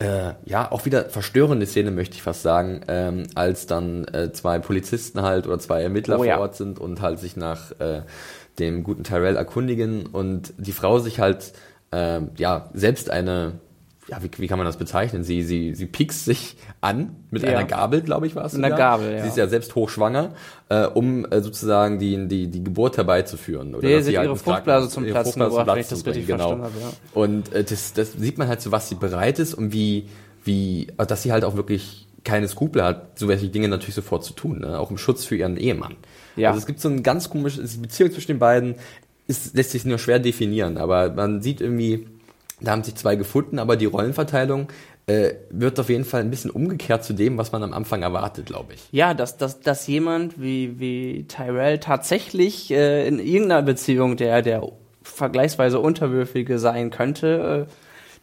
äh, ja, auch wieder verstörende Szene, möchte ich fast sagen, ähm, als dann äh, zwei Polizisten halt oder zwei Ermittler Oh vor ja. Ort sind und halt sich nach äh, dem guten Tyrell erkundigen und die Frau sich halt, äh, ja, selbst eine, ja, wie, wie kann man das bezeichnen? Sie, sie, sie piekst sich an mit Ja. einer Gabel, glaube ich, war es. Mit einer. Gabel, ja. Sie ist ja selbst hochschwanger, äh, um äh, sozusagen die, die, die Geburt herbeizuführen. Oder Nee, dass sie halt ihre Fruchtblase zum Platzen Fruchtblase gebracht, Platzen das richtig bringen, genau. verstanden habe, ja. Und äh, das, das sieht man halt so, was sie bereit ist und wie, wie, äh, dass sie halt auch wirklich keine Skrupel hat, so welche Dinge natürlich sofort zu tun, ne? auch im Schutz für ihren Ehemann. Ja. Also es gibt so ein ganz komisches, Beziehung zwischen den beiden ist, lässt sich nur schwer definieren, aber man sieht irgendwie, da haben sich zwei gefunden, aber die Rollenverteilung äh, wird auf jeden Fall ein bisschen umgekehrt zu dem, was man am Anfang erwartet, glaube ich. Ja, dass, dass, dass jemand wie, wie Tyrell tatsächlich äh, in irgendeiner Beziehung der, der vergleichsweise Unterwürfige sein könnte, äh,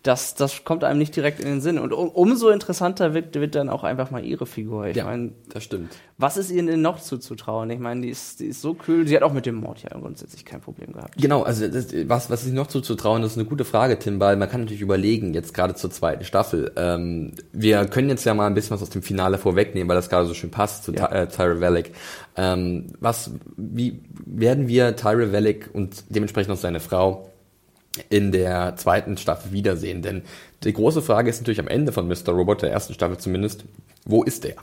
das, das kommt einem nicht direkt in den Sinn. Und um, umso interessanter wird, wird dann auch einfach mal ihre Figur. Ich Ja, meine, das stimmt. was ist ihr denn noch zuzutrauen? Ich meine, die ist, die ist so kühl. Sie hat auch mit dem Mord ja grundsätzlich kein Problem gehabt. Genau, also das, was, was sich noch zuzutrauen, das ist eine gute Frage, Tim, weil man kann natürlich überlegen, jetzt gerade zur zweiten Staffel. Ähm, wir können jetzt ja mal ein bisschen was aus dem Finale vorwegnehmen, weil das gerade so schön passt zu Ja. Ty- äh, Tyra Vellick. Ähm, was, wie werden wir Tyra Vellick und dementsprechend auch seine Frau in der zweiten Staffel wiedersehen? Denn die große Frage ist natürlich am Ende von Mr. Robot, der ersten Staffel zumindest, wo ist der?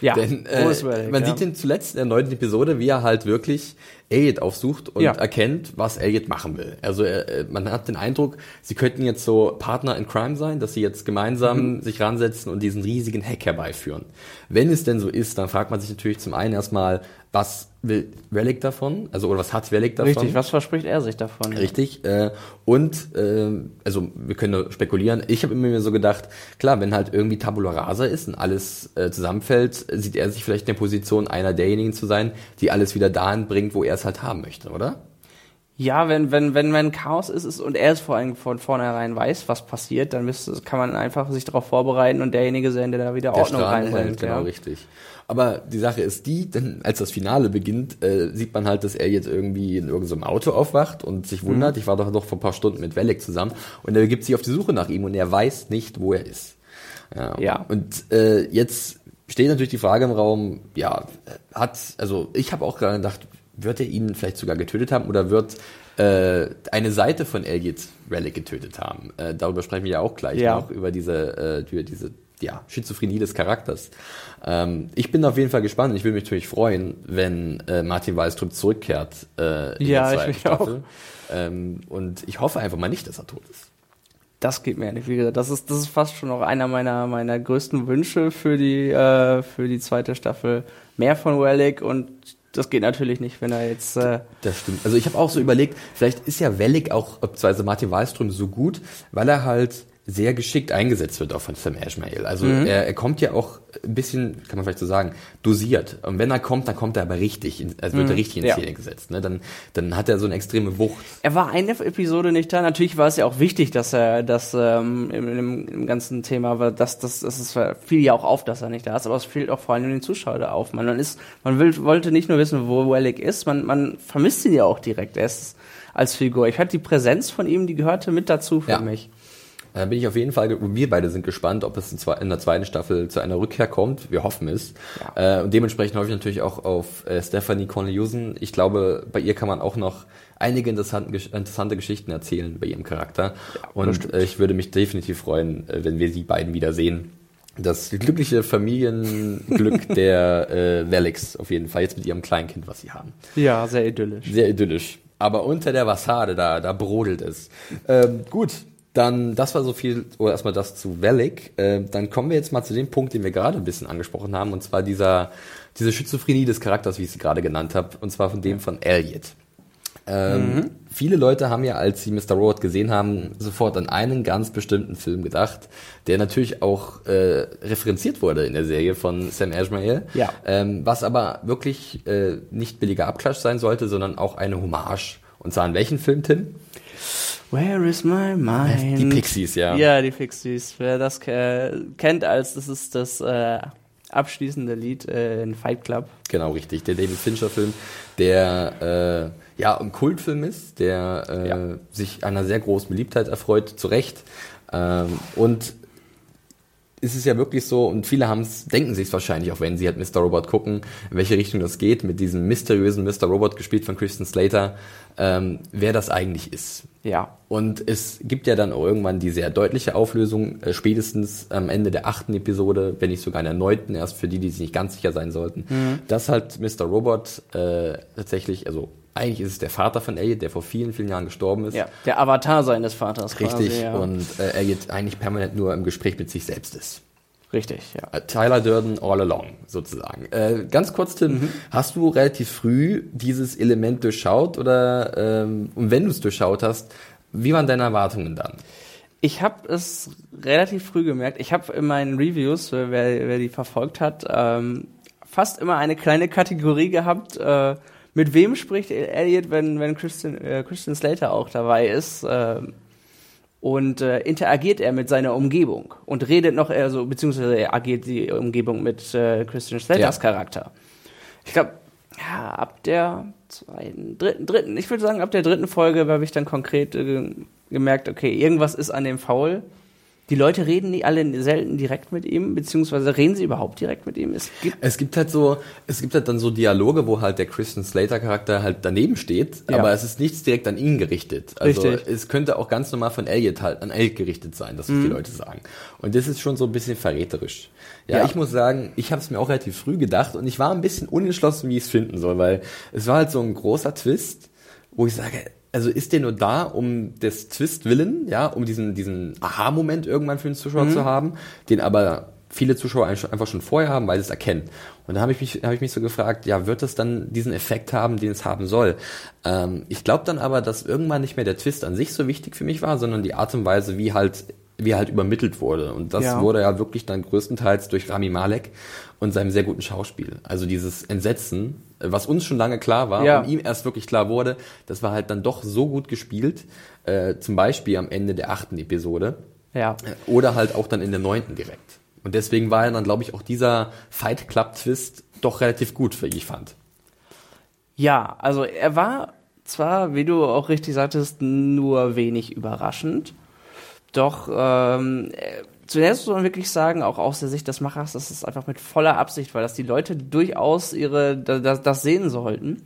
Ja, Denn äh, Vellick, man ja. sieht ihn zuletzt in der neunten Episode, wie er halt wirklich Elliot aufsucht und Ja. erkennt, was Elliot machen will. Also äh, man hat den Eindruck, sie könnten jetzt so Partner in Crime sein, dass sie jetzt gemeinsam Mhm. sich ransetzen und diesen riesigen Hack herbeiführen. Wenn es denn so ist, dann fragt man sich natürlich zum einen erstmal, was will Relic davon? Also oder was hat Relic davon? Richtig, was verspricht er sich davon? Richtig. Äh, und äh, also wir können nur spekulieren. Ich habe immer mir so gedacht, klar, wenn halt irgendwie Tabula Rasa ist und alles äh, zusammenfällt, sieht er sich vielleicht in der Position einer derjenigen zu sein, die alles wieder dahin bringt, wo er es halt haben möchte, oder? Ja, wenn, wenn, wenn man Chaos ist, ist und er es vor allem von vornherein weiß, was passiert, dann müsste, kann man einfach sich darauf vorbereiten und derjenige sein, der da wieder der Ordnung reinbringt. Genau, ja. richtig. Aber die Sache ist die, denn als das Finale beginnt, äh, sieht man halt, dass er jetzt irgendwie in irgendeinem Auto aufwacht und sich wundert, mhm. ich war doch noch vor ein paar Stunden mit Welleck zusammen und er begibt sich auf die Suche nach ihm und er weiß nicht, wo er ist. Ja. ja. Und äh, jetzt steht natürlich die Frage im Raum, ja, hat, also ich habe auch gerade gedacht, wird er ihn vielleicht sogar getötet haben oder wird äh, eine Seite von Elliot Relic getötet haben? Äh, darüber sprechen wir ja auch gleich ja. noch, über diese, äh, über diese ja, Schizophrenie des Charakters. Ähm, ich bin auf jeden Fall gespannt und ich würde mich natürlich freuen, wenn äh, Martin Wallström zurückkehrt äh, in ja, der zweiten ich Staffel. Auch. Ähm, und ich hoffe einfach mal nicht, dass er tot ist das geht mir nicht. Wie gesagt, das ist, das ist fast schon noch einer meiner, meiner größten Wünsche für die, äh, für die zweite Staffel. Mehr von Wellick und das geht natürlich nicht, wenn er jetzt. Äh das stimmt. Also ich habe auch so überlegt, vielleicht ist ja Wellick auch, beziehungsweise Martin Wallström so gut, weil er halt sehr geschickt eingesetzt wird auch von Sam Ashmael. Also mhm. er, er kommt ja auch ein bisschen, kann man vielleicht so sagen, dosiert. Und wenn er kommt, dann kommt er aber richtig, in, also wird er mhm. richtig in Szene ja. gesetzt. Ne? Dann, dann hat er so eine extreme Wucht. Er war eine Episode nicht da. Natürlich war es ja auch wichtig, dass er das ähm, im, im, ganzen Thema war, dass das, das ist, fiel ja auch auf, dass er nicht da ist, aber es fiel auch vor allem den Zuschauern auf. Man, man ist, man will, wollte nicht nur wissen, wo Wellick ist, man, man vermisst ihn ja auch direkt. Er ist als Figur. Ich hatte die Präsenz von ihm, die gehörte mit dazu für ja. mich. Da bin ich auf jeden Fall, wir beide sind gespannt, ob es in der zweiten Staffel zu einer Rückkehr kommt. Wir hoffen es. Ja. Äh, und dementsprechend hoffe ich natürlich auch auf äh, Stephanie Corneliusen. Ich glaube, bei ihr kann man auch noch einige interessante Geschichten erzählen bei ihrem Charakter. Ja, und äh, ich würde mich definitiv freuen, wenn wir sie beiden wiedersehen. Das glückliche Familienglück (laughs) der äh, Velix auf jeden Fall, jetzt mit ihrem Kleinkind, was sie haben. Ja, sehr idyllisch. Sehr idyllisch. Aber unter der Fassade, da, da brodelt es. Ähm, gut, dann, das war so viel, oder erstmal das zu Wellick. Äh, dann kommen wir jetzt mal zu dem Punkt, den wir gerade ein bisschen angesprochen haben, und zwar dieser, diese Schizophrenie des Charakters, wie ich sie gerade genannt habe, und zwar von dem von Elliot. Ähm, mhm. Viele Leute haben ja, als sie Mr. Robot gesehen haben, sofort an einen ganz bestimmten Film gedacht, der natürlich auch äh, referenziert wurde in der Serie von Sam Ashmael. Ja. Ähm, was aber wirklich äh, nicht billiger Abklatsch sein sollte, sondern auch eine Hommage. Und zwar an welchen Film, Tim? Where is my mind? Die Pixies, ja. Ja, die Pixies. Wer das kennt als, das ist das äh, abschließende Lied äh, in Fight Club. Genau, richtig. Der David Fincher-Film, der äh, ja ein Kultfilm ist, der äh, ja. sich einer sehr großen Beliebtheit erfreut, zu Recht. Ähm, und ist es ja wirklich so, und viele haben's, denken sich wahrscheinlich, auch wenn sie halt Mr. Robot gucken, in welche Richtung das geht, mit diesem mysteriösen Mr. Robot gespielt von Christian Slater, ähm, wer das eigentlich ist. Ja. Und es gibt ja dann auch irgendwann die sehr deutliche Auflösung, äh, spätestens am Ende der achten Episode, wenn nicht sogar in der neunten, erst für die, die sich nicht ganz sicher sein sollten, mhm. dass halt Mr. Robot äh, tatsächlich, also eigentlich ist es der Vater von Elliot, der vor vielen, vielen Jahren gestorben ist. Ja, der Avatar seines Vaters. Richtig, quasi, ja. und äh, Elliot eigentlich permanent nur im Gespräch mit sich selbst ist. Richtig, ja. Äh, Tyler Durden all along, sozusagen. Äh, ganz kurz, Tim, mhm. hast du relativ früh dieses Element durchschaut oder ähm, und wenn du es durchschaut hast, wie waren deine Erwartungen dann? Ich habe es relativ früh gemerkt. Ich habe in meinen Reviews, wer, wer die verfolgt hat, ähm, fast immer eine kleine Kategorie gehabt, äh, mit wem spricht Elliot, wenn, wenn Christian, äh, Christian Slater auch dabei ist? Äh, und äh, interagiert er mit seiner Umgebung und redet noch, also, beziehungsweise er agiert die Umgebung mit äh, Christian Slaters ja. Charakter. Ich glaube, ja, ab der zweiten, dritten, dritten, ich würde sagen, ab der dritten Folge habe ich dann konkret äh, gemerkt, okay, irgendwas ist an dem faul die Leute reden nicht alle selten direkt mit ihm, beziehungsweise reden sie überhaupt direkt mit ihm. Es gibt, es gibt halt so, es gibt halt dann so Dialoge, wo halt der Christian Slater Charakter halt daneben steht, ja. aber es ist nichts direkt an ihn gerichtet. Also Richtig. es könnte auch ganz normal von Elliot halt an Elliot gerichtet sein, dass mhm. die Leute sagen. Und das ist schon so ein bisschen verräterisch. Ja, ja. ich muss sagen, ich habe es mir auch relativ früh gedacht und ich war ein bisschen unentschlossen, wie ich es finden soll, weil es war halt so ein großer Twist, wo ich sage, also ist der nur da, um des Twist willen, ja, um diesen, diesen Aha-Moment irgendwann für den Zuschauer mhm. zu haben, den aber viele Zuschauer einfach schon vorher haben, weil sie es erkennen. Und da habe ich mich, habe ich mich so gefragt, ja, wird es dann diesen Effekt haben, den es haben soll? Ähm, ich glaube dann aber, dass irgendwann nicht mehr der Twist an sich so wichtig für mich war, sondern die Art und Weise, wie halt wie halt übermittelt wurde. Und das Ja. wurde ja wirklich dann größtenteils durch Rami Malek und seinem sehr guten Schauspiel. Also dieses Entsetzen, äh, was uns schon lange klar war Ja. und ihm erst wirklich klar wurde, das war halt dann doch so gut gespielt, äh, zum Beispiel am Ende der achten Episode Ja. oder halt auch dann in der neunten direkt. Und deswegen war ja dann, glaube ich, auch dieser Fight Club Twist doch relativ gut, wie ich fand. Ja, also er war zwar, wie du auch richtig sagtest, nur wenig überraschend, doch ähm, zuerst muss man wirklich sagen, auch aus der Sicht des Machers, das ist einfach mit voller Absicht, weil das die Leute durchaus ihre da- das, das sehen sollten.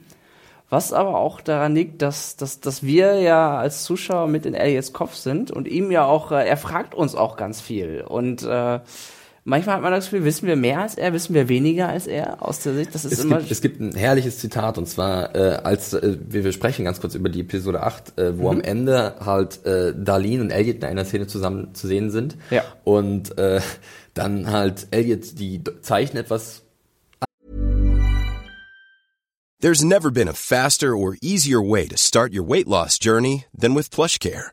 Was aber auch daran liegt, dass, dass, dass wir ja als Zuschauer mit in Elliots Kopf sind und ihm ja auch, äh, er fragt uns auch ganz viel. Und äh, manchmal hat man das Gefühl, wissen wir mehr als er, wissen wir weniger als er aus der Sicht. Das ist Es immer. gibt, es gibt ein herrliches Zitat und zwar, äh, als äh, wir, wir sprechen ganz kurz über die Episode 8, äh, wo am Ende halt äh, Darlene und Elliot in einer Szene zusammen zu sehen sind. Ja. Und äh, dann halt Elliot die Zeichen etwas There's never been a faster or easier way to start your weight loss journey than with PlushCare.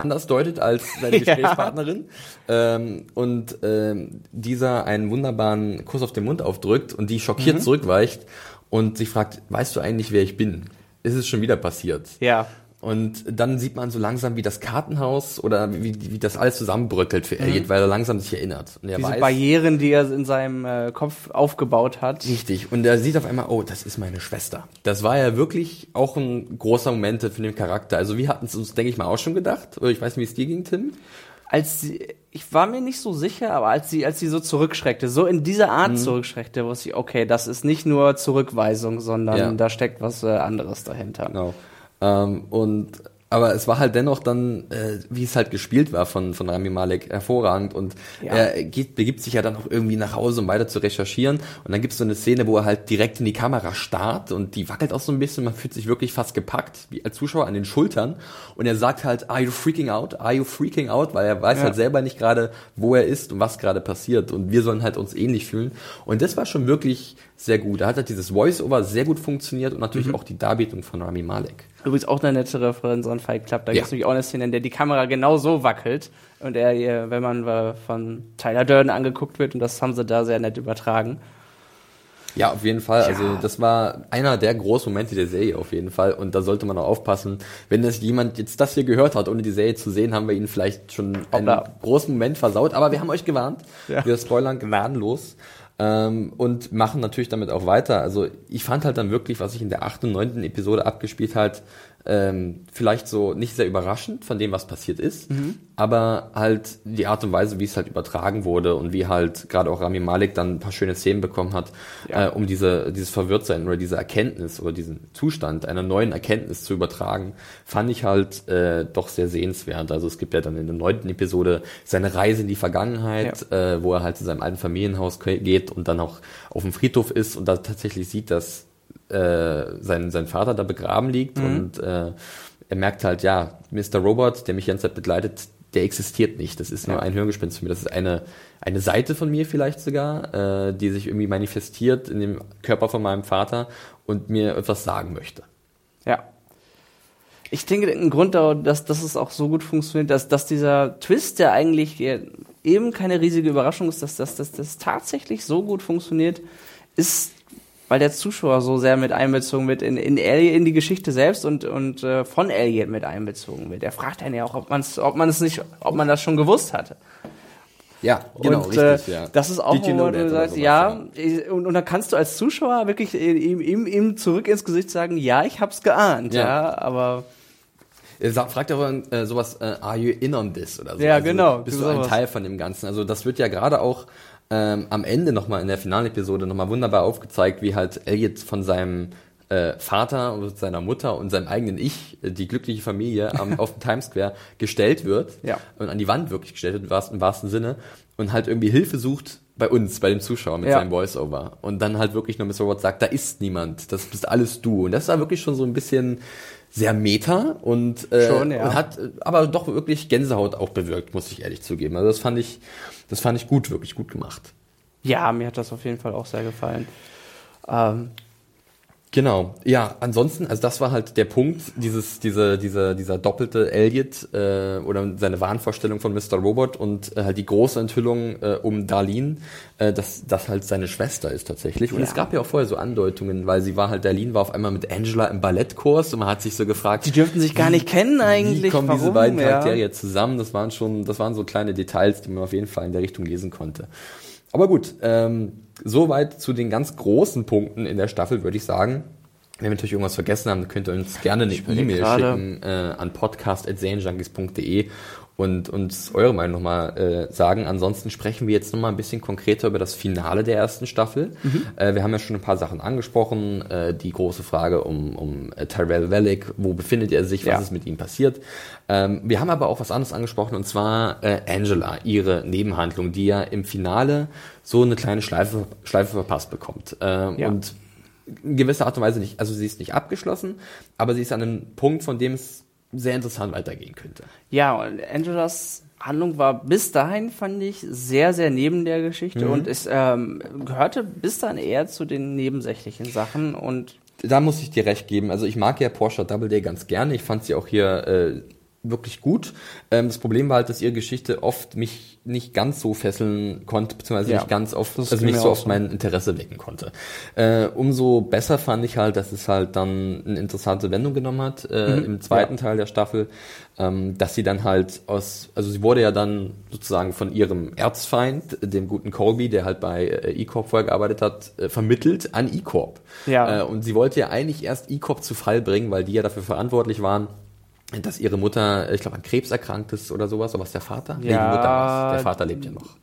Anders deutet als seine (laughs) Ja. Gesprächspartnerin ähm, und ähm, dieser einen wunderbaren Kuss auf den Mund aufdrückt und die schockiert Mhm. zurückweicht und sich fragt, weißt du eigentlich, wer ich bin? Ist es schon wieder passiert? ja. Und dann sieht man so langsam, wie das Kartenhaus oder wie, wie das alles zusammenbröckelt für Elliot, weil er langsam sich erinnert. Und er Mhm. Diese weiß, Barrieren, die er in seinem äh, Kopf aufgebaut hat. Richtig. Und er sieht auf einmal, oh, das ist meine Schwester. Das war ja wirklich auch ein großer Moment für den Charakter. Also wir hatten es uns, denke ich mal, auch schon gedacht. Ich weiß nicht, wie es dir ging, Tim. Als sie, ich war mir nicht so sicher, aber als sie, als sie so zurückschreckte, so in dieser Mhm. Art zurückschreckte, wusste ich, okay, das ist nicht nur Zurückweisung, sondern Ja. da steckt was äh, anderes dahinter. Genau. Ähm, und aber es war halt dennoch dann, äh, wie es halt gespielt war von, von Rami Malek, hervorragend. Und Ja. er geht, begibt sich ja dann auch irgendwie nach Hause, um weiter zu recherchieren. Und dann gibt es so eine Szene, wo er halt direkt in die Kamera starrt und die wackelt auch so ein bisschen. Man fühlt sich wirklich fast gepackt, wie als Zuschauer an den Schultern. Und er sagt halt, are you freaking out? Are you freaking out? Weil er weiß Ja. halt selber nicht gerade, wo er ist und was gerade passiert. Und wir sollen halt uns ähnlich fühlen. Und das war schon wirklich sehr gut. Da hat halt dieses Voice-Over sehr gut funktioniert und natürlich Mhm. auch die Darbietung von Rami Malek. Übrigens auch eine nette Referenz an Fight Club. Da Ja. gibt es nämlich auch eine Szene, in der die Kamera genau so wackelt und er, wenn man von Tyler Durden angeguckt wird, und das haben sie da sehr nett übertragen. Ja, auf jeden Fall. Also das war einer der großen Momente der Serie auf jeden Fall. Und da sollte man auch aufpassen. Wenn das jemand jetzt das hier gehört hat, ohne die Serie zu sehen, haben wir ihn vielleicht schon einen großen Moment versaut. Aber wir haben euch gewarnt. Ja. Wir spoilern gnadenlos. Ähm, und machen natürlich damit auch weiter. Also ich fand halt dann wirklich, was sich in der achten und neunten Episode abgespielt hat, ähm, vielleicht so nicht sehr überraschend von dem, was passiert ist, aber halt die Art und Weise, wie es halt übertragen wurde und wie halt gerade auch Rami Malek dann ein paar schöne Szenen bekommen hat, Ja. äh, um diese, dieses Verwirrtsein oder diese Erkenntnis oder diesen Zustand einer neuen Erkenntnis zu übertragen, fand ich halt äh, doch sehr sehenswert. Also es gibt ja dann in der neunten Episode seine Reise in die Vergangenheit, äh, wo er halt zu seinem alten Familienhaus geht und dann auch auf dem Friedhof ist und da tatsächlich sieht, dass äh, sein, sein Vater da begraben liegt und äh, er merkt halt, ja, Mr. Robot, der mich die ganze Zeit begleitet, der existiert nicht. Das ist nur Ja. ein Hirngespinst für mich. Das ist eine, eine Seite von mir vielleicht sogar, äh, die sich irgendwie manifestiert in dem Körper von meinem Vater und mir etwas sagen möchte. Ja. Ich denke, ein Grund, da- dass, dass es auch so gut funktioniert, dass, dass dieser Twist, der eigentlich eben keine riesige Überraschung ist, dass das, dass das tatsächlich so gut funktioniert, ist, weil der Zuschauer so sehr mit einbezogen wird in, in, Elliot, in die Geschichte selbst und, und äh, von Elliot mit einbezogen wird. Er fragt einen ja auch, ob man es ob man es nicht, ob man das schon gewusst hatte. Ja, genau, und, äh, ja. Das ist auch, Did wo du sagst, sowas, ja, ich- und, und dann kannst du als Zuschauer wirklich äh, ihm, ihm, ihm zurück ins Gesicht sagen, ja, ich hab's geahnt, ja, Ja. aber Er sagt, fragt aber äh, sowas, äh, are you in on this oder so? Ja, genau, Bist du ein. Teil von dem Ganzen? Also das wird ja gerade auch ähm, am Ende nochmal in der finalen Episode nochmal wunderbar aufgezeigt, wie halt Elliot von seinem äh, Vater und seiner Mutter und seinem eigenen Ich, äh, die glückliche Familie am, (laughs) auf dem Times Square gestellt wird Ja. und an die Wand wirklich gestellt wird, im wahrsten, im wahrsten Sinne, und halt irgendwie Hilfe sucht bei uns, bei dem Zuschauer mit Ja. seinem Voice-Over. Und dann halt wirklich nur Mr. Robot sagt, da ist niemand, das bist alles du. Und das war wirklich schon so ein bisschen sehr meta und, äh, Schon, ja. und hat äh, aber doch wirklich Gänsehaut auch bewirkt, muss ich ehrlich zugeben. Also das fand ich, das fand ich gut, wirklich gut gemacht. Ja, mir hat das auf jeden Fall auch sehr gefallen. Ähm, Genau, ja, ansonsten, also das war halt der Punkt, dieses, diese, dieser, dieser doppelte Elliot äh, oder seine Wahnvorstellung von Mr. Robot und äh, halt die große Enthüllung äh, um Darlene, äh, dass das halt seine Schwester ist tatsächlich. Und Ja. es gab ja auch vorher so Andeutungen, weil sie war halt, Darlene war auf einmal mit Angela im Ballettkurs und man hat sich so gefragt, die dürften sich gar nicht kennen eigentlich. wie kommen Warum? diese beiden Ja. Charaktere jetzt zusammen? Das waren schon, das waren so kleine Details, die man auf jeden Fall in der Richtung lesen konnte. Aber gut, ähm, soweit zu den ganz großen Punkten in der Staffel, würde ich sagen. Wenn wir natürlich irgendwas vergessen haben, könnt ihr uns gerne eine E-Mail schicken äh, an podcast.serienjunkies.de und uns eure Meinung nochmal äh, sagen. Ansonsten sprechen wir jetzt nochmal ein bisschen konkreter über das Finale der ersten Staffel. Mhm. Äh, wir haben ja schon ein paar Sachen angesprochen. Äh, die große Frage um, um äh, Tyrell Wellick, wo befindet er sich, was Ja. ist mit ihm passiert. Ähm, wir haben aber auch was anderes angesprochen und zwar äh, Angela, ihre Nebenhandlung, die ja im Finale so eine kleine Schleife, Schleife verpasst bekommt. Ähm, Ja. Und in gewisser Art und Weise nicht, also sie ist nicht abgeschlossen, aber sie ist an einem Punkt, von dem es sehr interessant weitergehen könnte. Ja, und Angelas Handlung war bis dahin, fand ich, sehr, sehr neben der Geschichte Mhm. und es ähm, gehörte bis dahin eher zu den nebensächlichen Sachen und Da muss ich dir recht geben. Also ich mag ja Porsche Doubleday ganz gerne. Ich fand sie auch hier äh, wirklich gut. Ähm, das Problem war halt, dass ihre Geschichte oft mich nicht ganz so fesseln konnte, beziehungsweise Ja, nicht ganz oft, also nicht so oft so. mein Interesse wecken konnte. Äh, umso besser fand ich halt, dass es halt dann eine interessante Wendung genommen hat äh, Mhm. im zweiten Teil der Staffel, ähm, dass sie dann halt aus, also sie wurde ja dann sozusagen von ihrem Erzfeind, dem guten Colby, der halt bei äh, E-Corp vorher gearbeitet hat, äh, vermittelt an E-Corp. Ja. Äh, und sie wollte ja eigentlich erst E-Corp zu Fall bringen, weil die ja dafür verantwortlich waren, dass ihre Mutter, äh, ich glaube, an Krebs erkrankt ist oder sowas. Oder was der Vater? Nee, die Ja, Mutter war's. Der Vater lebt ja noch.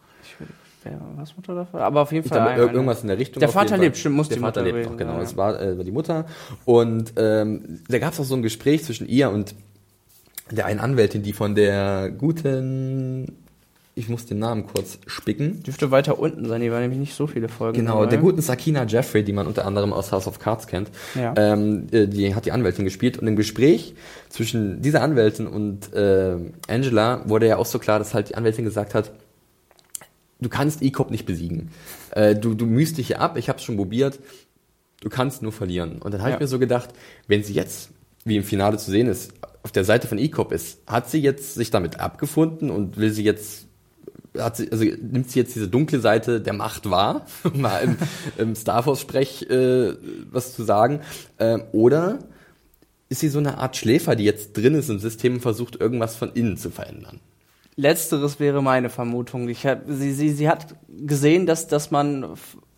wer was Mutter davon? Aber auf jeden Fall. glaube, irgendwas in der Richtung. Der Vater lebt, stimmt, muss Der die Vater Mutter lebt gewesen noch, genau. Es ja. war, äh, die Mutter. Und ähm, da gab es auch so ein Gespräch zwischen ihr und der einen Anwältin, die von der guten, ich muss den Namen kurz spicken. Dürfte weiter unten sein, die waren nämlich nicht so viele Folgen. Genau, dabei. der guten Sakina Jeffrey, die man unter anderem aus House of Cards kennt, Ja. ähm, äh, die hat die Anwältin gespielt und im Gespräch zwischen dieser Anwältin und äh, Angela wurde ja auch so klar, dass halt die Anwältin gesagt hat, du kannst E-Cop nicht besiegen. Äh, du, du mühst dich hier ab, ich habe es schon probiert, du kannst nur verlieren. Und dann habe Ja. ich mir so gedacht, wenn sie jetzt, wie im Finale zu sehen ist, auf der Seite von E-Cop ist, hat sie jetzt sich damit abgefunden und will sie jetzt hat sie, also nimmt sie jetzt diese dunkle Seite der Macht wahr, (laughs) um mal im, im Star Wars Sprech äh, was zu sagen, ähm, oder ist sie so eine Art Schläfer, die jetzt drin ist im System und versucht irgendwas von innen zu verändern? Letzteres wäre meine Vermutung. Ich hab, sie, sie, sie hat gesehen, dass, dass man,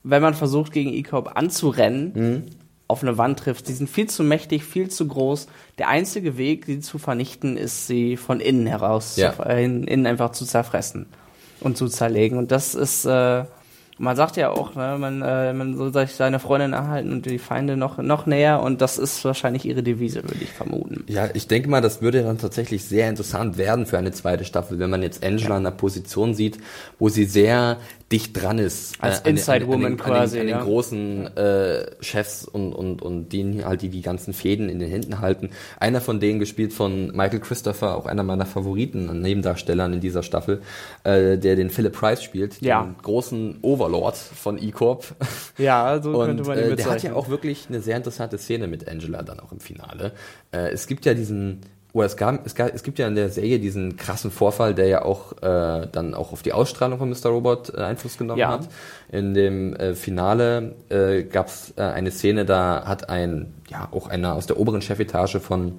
wenn man versucht, gegen E-Corp anzurennen, Mhm. auf eine Wand trifft. Sie sind viel zu mächtig, viel zu groß. Der einzige Weg, sie zu vernichten, ist, sie von innen heraus, Ja. zu, äh, innen einfach zu zerfressen und zu zerlegen. Und das ist, äh, man sagt ja auch, ne, man, äh, man soll sich seine Freundin erhalten und die Feinde noch, noch näher. Und das ist wahrscheinlich ihre Devise, würde ich vermuten. Ja, ich denke mal, das würde dann tatsächlich sehr interessant werden für eine zweite Staffel, wenn man jetzt Angela in einer Position sieht, wo sie sehr dicht dran ist. Als an den- Inside an, Woman an den, quasi, An den, ja. an den großen äh, Chefs und, und, und denen halt, die die ganzen Fäden in den Händen halten. Einer von denen gespielt von Michael Christopher, auch einer meiner Favoriten an Nebendarstellern in dieser Staffel, äh, der den Philip Price spielt, Ja. den großen Overlord von E-Corp. (laughs) Ja, so Und äh, der hat ja auch wirklich eine sehr interessante Szene mit Angela dann auch im Finale. Äh, es gibt ja diesen, oder es gab, es gab, es gibt ja in der Serie diesen krassen Vorfall, der ja auch äh, dann auch auf die Ausstrahlung von Mr. Robot äh, Einfluss genommen Ja. hat. In dem äh, Finale äh, gab es äh, eine Szene, da hat ein, ja, auch einer aus der oberen Chefetage von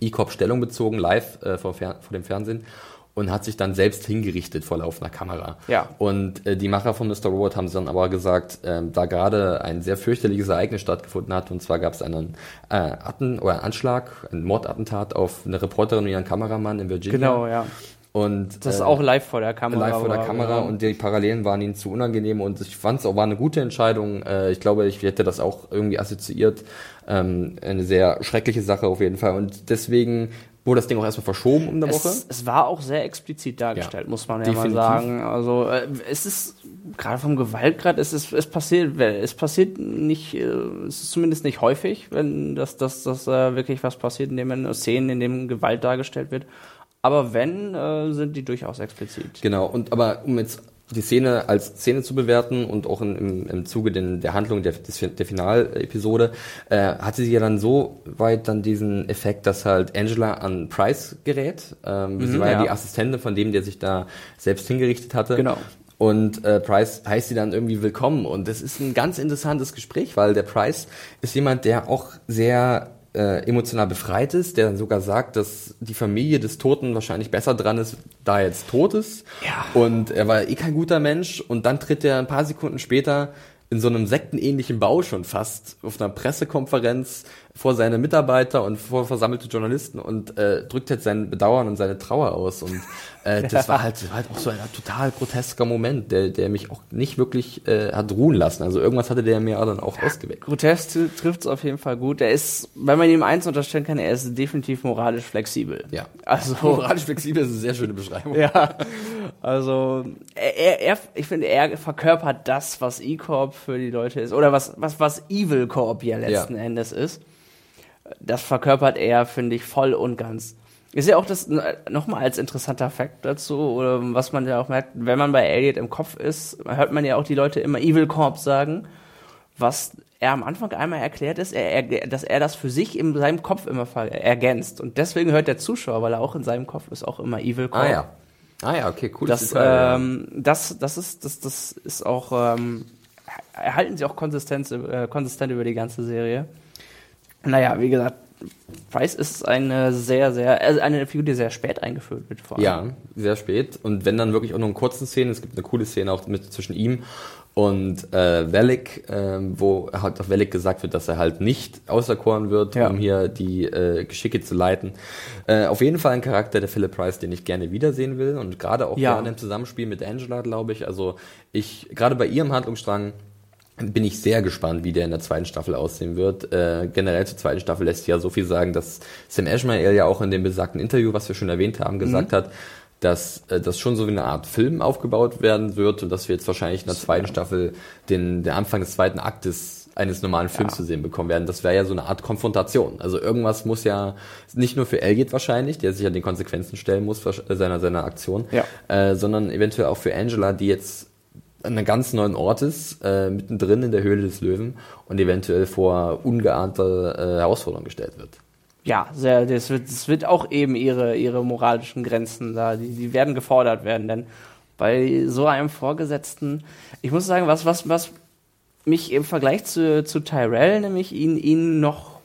E-Corp Stellung bezogen, live äh, vor, vor dem Fernsehen und hat sich dann selbst hingerichtet vor laufender Kamera. Ja. Und äh, die Macher von Mr. Robot haben dann aber gesagt, ähm, da gerade ein sehr fürchterliches Ereignis stattgefunden hat, und zwar gab es einen äh, Atten oder einen Anschlag, ein Mordattentat auf eine Reporterin und ihren Kameramann in Virginia. Genau, ja. Und, das ist äh, auch live vor der Kamera. Live vor der Kamera ja. und die Parallelen waren ihnen zu unangenehm und ich fand es auch war eine gute Entscheidung. Äh, ich glaube, ich hätte das auch irgendwie assoziiert. Ähm, eine sehr schreckliche Sache auf jeden Fall und deswegen wurde das Ding auch erstmal verschoben um eine Woche. Es, war auch sehr explizit dargestellt, ja, muss man ja definitiv. mal sagen. Also äh, es ist gerade vom Gewaltgrad, es ist es passiert, es passiert nicht, äh, es ist zumindest nicht häufig, wenn das das das äh, wirklich was passiert, in dem Szenen, in dem Gewalt dargestellt wird. Aber wenn, äh, sind die durchaus explizit. Genau, und aber um jetzt die Szene als Szene zu bewerten und auch in, im, im Zuge den, der Handlung der, des, der Finalepisode äh, hatte sie ja dann so weit dann diesen Effekt, dass halt Angela an Price gerät. Ähm, mhm, sie war ja. ja die Assistentin von dem, der sich da selbst hingerichtet hatte. Genau. Und äh, Price heißt sie dann irgendwie willkommen. Und das ist ein ganz interessantes Gespräch, weil der Price ist jemand, der auch sehr äh, emotional befreit ist, der dann sogar sagt, dass die Familie des Toten wahrscheinlich besser dran ist, da er jetzt tot ist. Ja. Und er war eh kein guter Mensch. Und dann tritt er ein paar Sekunden später in so einem sektenähnlichen Bau schon fast auf einer Pressekonferenz vor seine Mitarbeiter und vor versammelte Journalisten und äh, drückt jetzt sein Bedauern und seine Trauer aus. Und äh, (laughs) das war halt, war halt auch so ein total grotesker Moment, der, der mich auch nicht wirklich äh, hat ruhen lassen. Also irgendwas hatte der mir dann auch ja, ausgeweckt. Grotesk trifft es auf jeden Fall gut. Er ist, wenn man ihm eins unterstellen kann, er ist definitiv moralisch flexibel. Ja. Also (laughs) moralisch flexibel ist eine sehr schöne Beschreibung. Ja. Also er, er ich finde, er verkörpert das, was E-Corp für die Leute ist oder was was was Evil Corp ja letzten ja. Endes ist das verkörpert er, finde ich, voll und ganz. Ist ja auch das nochmal als interessanter Fakt dazu, oder was man ja auch merkt, wenn man bei Elliot im Kopf ist, hört man ja auch die Leute immer Evil Corp sagen, was er am Anfang einmal erklärt ist, er, er, dass er das für sich in seinem Kopf immer ergänzt. Und deswegen hört der Zuschauer, weil er auch in seinem Kopf ist, auch immer Evil Corp. Ah ja. Ah ja, okay, cool. Das, ähm, das, das, ist, das, das ist auch, ähm, erhalten sie auch konsistent, äh, konsistent über die ganze Serie. Naja, wie gesagt, Price ist eine sehr, sehr, also eine Figur, die sehr spät eingeführt wird. Vor allem. Ja, sehr spät. Und wenn dann wirklich auch nur in kurzen Szenen, es gibt eine coole Szene auch mit zwischen ihm und äh, Velik, äh, wo halt auf Velik gesagt wird, dass er halt nicht auserkoren wird, ja. um hier die äh, Geschicke zu leiten. Äh, auf jeden Fall ein Charakter der Philip Price, den ich gerne wiedersehen will und gerade auch ja. gerne im Zusammenspiel mit Angela, glaube ich. Also ich, gerade bei ihrem Handlungsstrang bin ich sehr gespannt, wie der in der zweiten Staffel aussehen wird. Äh, generell zur zweiten Staffel lässt sich ja so viel sagen, dass Sam Ashmael ja auch in dem besagten Interview, was wir schon erwähnt haben, gesagt mhm. hat, dass äh, das schon so wie eine Art Film aufgebaut werden wird und dass wir jetzt wahrscheinlich in der zweiten Staffel den der Anfang des zweiten Aktes eines normalen Films ja. zu sehen bekommen werden. Das wäre ja so eine Art Konfrontation. Also irgendwas muss ja nicht nur für Elliot wahrscheinlich, der sich an den Konsequenzen stellen muss seiner seiner Aktion, ja. äh, sondern eventuell auch für Angela, die jetzt an einem ganz neuen Ort ist, äh, mittendrin in der Höhle des Löwen und eventuell vor ungeahnte äh, Herausforderungen gestellt wird. Ja, sehr, das wird, das wird auch eben ihre, ihre moralischen Grenzen da, die, die werden gefordert werden, denn bei so einem Vorgesetzten, ich muss sagen, was, was, was mich im Vergleich zu, zu Tyrell, nämlich ihn, ihn noch,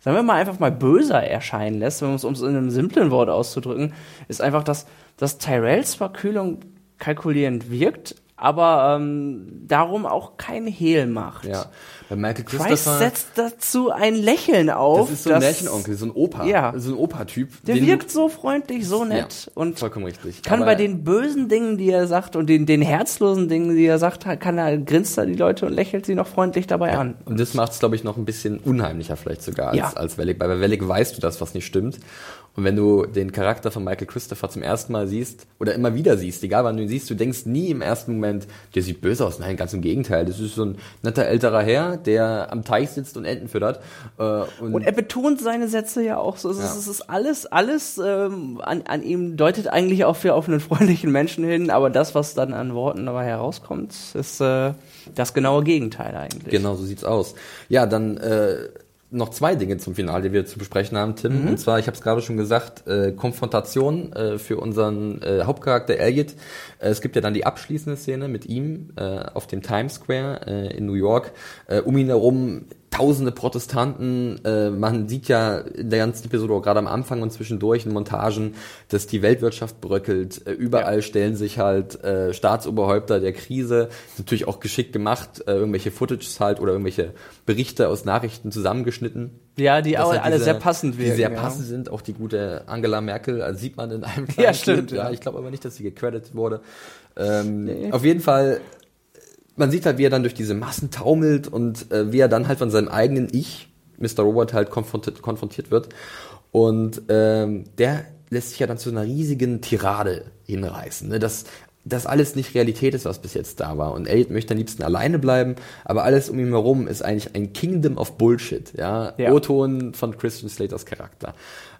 sagen wir mal, einfach mal böser erscheinen lässt, um es in einem simplen Wort auszudrücken, ist einfach, dass, dass Tyrells Verkühlung kalkulierend wirkt, aber ähm, darum auch kein Hehl macht. Ja. Michael Christopher. Price setzt dazu ein Lächeln auf. Das ist so ein Märchenonkel, so ein Opa. Ja. So ein Opa-Typ. Der wirkt so freundlich, so nett. Ja, und vollkommen richtig. Kann bei den bösen Dingen, die er sagt und den, den herzlosen Dingen, die er sagt, kann er, grinst er die Leute und lächelt sie noch freundlich dabei ja. an. Und das macht es, glaube ich, noch ein bisschen unheimlicher vielleicht sogar als, ja. als Wellig. Weil bei Wellig weißt du das, was nicht stimmt. Und wenn du den Charakter von Michael Christopher zum ersten Mal siehst oder immer wieder siehst, egal wann du ihn siehst, du denkst nie im ersten Moment, der sieht böse aus. Nein, ganz im Gegenteil. Das ist so ein netter älterer Herr, der am Teich sitzt und Enten füttert. Äh, und, und, er betont seine Sätze ja auch so. Es, ja. ist, es ist, alles, alles ähm, an, an ihm deutet eigentlich auch für auf einen (laughs) freundlichen Menschen hin, aber das, was dann an Worten dabei herauskommt, ist äh, das genaue Gegenteil eigentlich. Genau, so sieht's aus. Ja, dann äh, noch zwei Dinge zum Finale, die wir zu besprechen haben, Tim. Mhm. Und zwar, ich habe es gerade schon gesagt, äh, Konfrontation äh, für unseren äh, Hauptcharakter Elliot. Äh, es gibt ja dann die abschließende Szene mit ihm äh, auf dem Times Square äh, in New York. Um ihn herum tausende Protestanten. Äh, man sieht ja in der ganzen Episode auch gerade am Anfang und zwischendurch in Montagen, dass die Weltwirtschaft bröckelt. Äh, überall ja. stellen sich halt äh, Staatsoberhäupter der Krise. Natürlich auch geschickt gemacht, äh, irgendwelche Footages halt oder irgendwelche Berichte aus Nachrichten zusammengeschnitten Ja, die auch alle diese, sehr passend wirken. Die sehr ja. passend sind, auch die gute Angela Merkel, also sieht man in einem kleinen Ja, stimmt. Clip. Ja, ich glaube aber nicht, dass sie gecredited wurde. Ähm, nee. Auf jeden Fall, man sieht halt, wie er dann durch diese Massen taumelt und äh, wie er dann halt von seinem eigenen Ich, Mr. Robot, halt konfrontiert, konfrontiert wird. Und ähm, der lässt sich ja dann zu einer riesigen Tirade hinreißen. Ne? Das das alles nicht Realität ist, was bis jetzt da war. Und Elliot möchte am liebsten alleine bleiben, aber alles um ihn herum ist eigentlich ein Kingdom of Bullshit, ja. ja. O-Ton von Christian Slaters Charakter.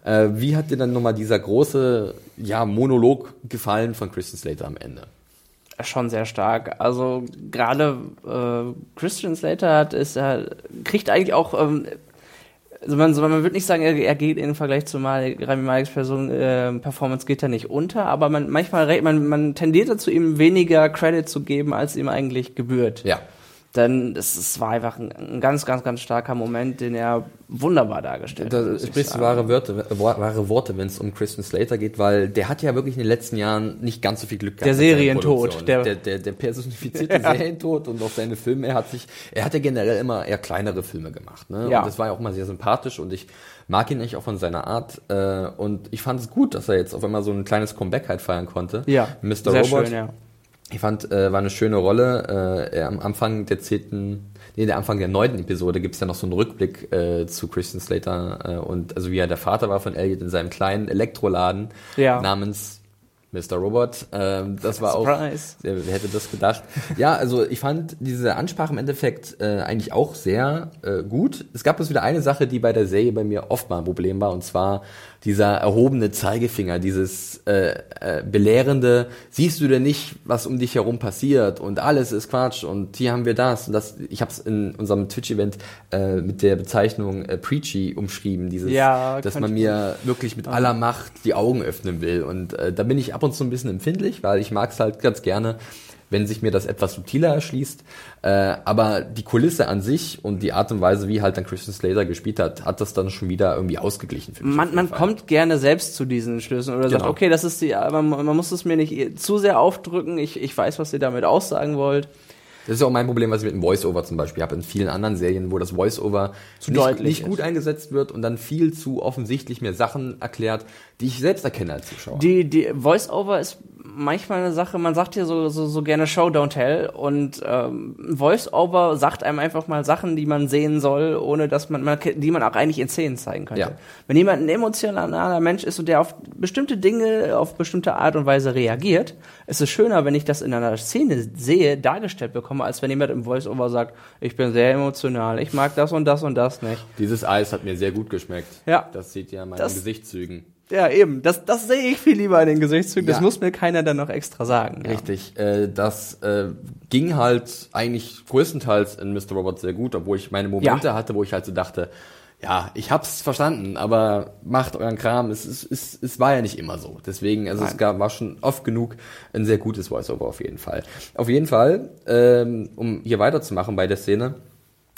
Äh, wie hat dir dann nochmal dieser große, ja, Monolog gefallen von Christian Slater am Ende? Schon sehr stark. Also gerade äh, Christian Slater hat ist er kriegt eigentlich auch ähm, also man, man würde nicht sagen, er, er geht im Vergleich zu Rami Maleks Person, äh, Performance geht er nicht unter, aber man manchmal man, man tendiert dazu, ihm weniger Credit zu geben, als ihm eigentlich gebührt. Ja. Denn es, es war einfach ein, ein, ganz, ganz, ganz starker Moment, den er wunderbar dargestellt hat. Da sprichst du wahre, Wörter, wahre Worte, wenn es um Christian Slater geht, weil der hat ja wirklich in den letzten Jahren nicht ganz so viel Glück gehabt. Der Serientod. Der, der, der, der personifizierte (laughs) ja. Serientod und auch seine Filme. Er hat sich, er hat ja generell immer eher kleinere Filme gemacht. Ne? Ja. Und das war ja auch mal sehr sympathisch und ich mag ihn echt auch von seiner Art. Äh, und ich fand es gut, dass er jetzt auf einmal so ein kleines Comeback halt feiern konnte. Ja. Mr. Sehr Robot. Schön, ja ich fand, äh, war eine schöne Rolle. Äh, am Anfang der zehnten, nee, der Anfang der neunten Episode gibt es ja noch so einen Rückblick äh, zu Christian Slater äh, und also wie er der Vater war von Elliot in seinem kleinen Elektroladen ja. namens Mr. Robot. Ähm, das war Surprise. auch. Wer, wer hätte das gedacht? ja, also ich fand diese Ansprache im Endeffekt äh, eigentlich auch sehr äh, gut. Es gab bloß wieder eine Sache, die bei der Serie bei mir oft mal ein Problem war, und zwar dieser erhobene Zeigefinger, dieses äh, äh, belehrende, siehst du denn nicht, was um dich herum passiert und alles ist Quatsch und hier haben wir das und das. Ich habe es in unserem Twitch-Event äh, mit der Bezeichnung äh, Preachy umschrieben, dieses, ja, dass man mir wirklich mit aller Macht die Augen öffnen will und äh, da bin ich ab und zu ein bisschen empfindlich, weil ich mag es halt ganz gerne, wenn sich mir das etwas subtiler erschließt. Äh, aber die Kulisse an sich und die Art und Weise, wie halt dann Christian Slater gespielt hat, hat das dann schon wieder irgendwie ausgeglichen für mich. Man, man kommt gerne selbst zu diesen Schlüssen oder genau. sagt, okay, das ist die, man, man muss es mir nicht zu sehr aufdrücken, ich, ich weiß, was ihr damit aussagen wollt. Das ist ja auch mein Problem, was ich mit dem Voice-Over zum Beispiel habe in vielen anderen Serien, wo das Voice-Over nicht, nicht gut eingesetzt wird und dann viel zu offensichtlich mir Sachen erklärt, die ich selbst erkenne als Zuschauer. Die, die Voice-Over ist manchmal eine Sache, man sagt hier so, so, so gerne Show, don't tell und ähm, Voice-Over sagt einem einfach mal Sachen, die man sehen soll, ohne dass man, man die man auch eigentlich in Szenen zeigen könnte. Ja. Wenn jemand ein emotionaler Mensch ist und der auf bestimmte Dinge auf bestimmte Art und Weise reagiert, ist es schöner, wenn ich das in einer Szene sehe, dargestellt bekomme, als wenn jemand im Voice-Over sagt, ich bin sehr emotional, ich mag das und das und das nicht. Dieses Eis hat mir sehr gut geschmeckt. Ja. Das sieht ja an meinen das, Gesichtszügen. Ja, eben. Das, das sehe ich viel lieber in den Gesichtszügen. Ja. Das muss mir keiner dann noch extra sagen. Richtig. Ja. Äh, das äh, ging halt eigentlich größtenteils in Mr. Robot sehr gut, obwohl ich meine Momente ja. hatte, wo ich halt so dachte, ja, ich hab's verstanden, aber macht euren Kram. Es, es, es, es war ja nicht immer so. Deswegen, also Nein. es gab, war schon oft genug ein sehr gutes Voiceover auf jeden Fall. Auf jeden Fall, ähm, um hier weiterzumachen bei der Szene,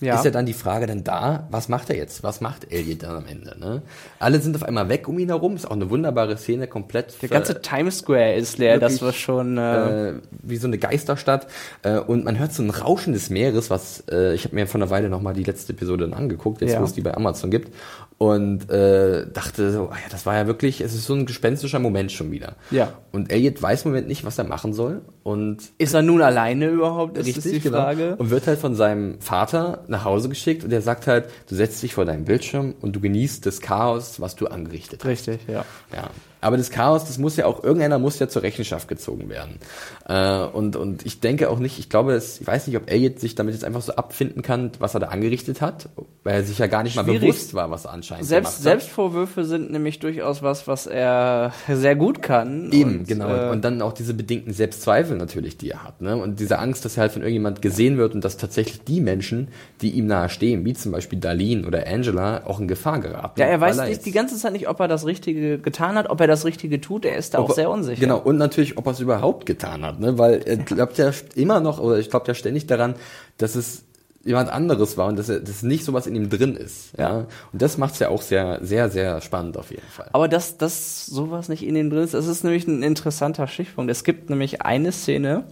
ja. ist ja dann die Frage dann da, was macht er jetzt? Was macht Elliot dann am Ende? Ne? Alle sind auf einmal weg um ihn herum, ist auch eine wunderbare Szene, komplett. Der ganze Times Square ist leer, wirklich, das war schon äh, äh, wie so eine Geisterstadt äh, und man hört so ein Rauschen des Meeres, was äh, ich habe mir vor einer Weile nochmal die letzte Episode dann angeguckt, jetzt ja. wo es die bei Amazon gibt und äh, dachte so, ah ja, das war ja wirklich, es ist so ein gespenstischer Moment schon wieder. Ja. Und Elliot weiß im Moment nicht, was er machen soll und ist er nun alleine überhaupt? Ist richtig, die genau. Frage. Genau. Und wird halt von seinem Vater nach Hause geschickt und der sagt halt, du setzt dich vor deinen Bildschirm und du genießt das Chaos, was du angerichtet hast. Richtig, ja. Ja. Aber das Chaos, das muss ja auch, irgendeiner muss ja zur Rechenschaft gezogen werden. Äh, und, und ich denke auch nicht, ich glaube, dass, ich weiß nicht, ob Elliot sich damit jetzt einfach so abfinden kann, was er da angerichtet hat, weil er sich ja gar nicht Schwierig. mal bewusst war, was er anscheinend Selbst, gemacht hat. Selbstvorwürfe sind nämlich durchaus was, was er sehr gut kann. Eben, und, genau. Äh, und dann auch diese bedingten Selbstzweifel natürlich, die er hat. Ne? Und diese Angst, dass er halt von irgendjemand gesehen wird und dass tatsächlich die Menschen, die ihm nahe stehen, wie zum Beispiel Darlene oder Angela, auch in Gefahr geraten. Ja, er weiß nicht, die ganze Zeit nicht, ob er das Richtige getan hat, ob er das Richtige tut, er ist da ob auch sehr unsicher. Genau, und natürlich, ob er es überhaupt getan hat, ne? weil er (laughs) glaubt ja immer noch, oder ich glaube ja ständig daran, dass es jemand anderes war und dass, er, dass nicht sowas in ihm drin ist. Ja? Und das macht es ja auch sehr, sehr, sehr spannend auf jeden Fall. Aber dass, dass sowas nicht in ihm drin ist, das ist nämlich ein interessanter Stichpunkt. Es gibt nämlich eine Szene,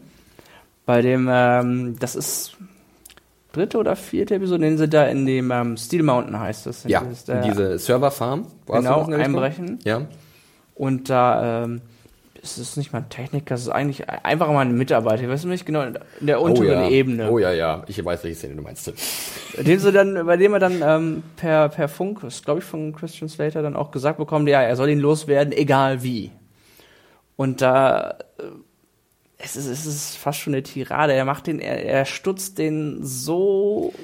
bei dem, ähm, das ist dritte oder vierte Episode, den sie da in dem ähm, Steel Mountain heißt das. Ja, das in diese Serverfarm. Genau, einbrechen. Ja. Und da ähm, es ist nicht mal ein Techniker, es ist eigentlich einfach mal ein Mitarbeiter. Ich weiß nicht genau, in der unteren oh ja. Ebene. Oh ja, ja, ich weiß, welche Szene du meinst. Dem sie dann, bei dem er dann ähm, per, per Funk, das ist glaube ich von Christian Slater, dann auch gesagt bekommt, ja, er soll ihn loswerden, egal wie. Und da, äh, es, ist, es ist fast schon eine Tirade. Er macht den, er, er stutzt den so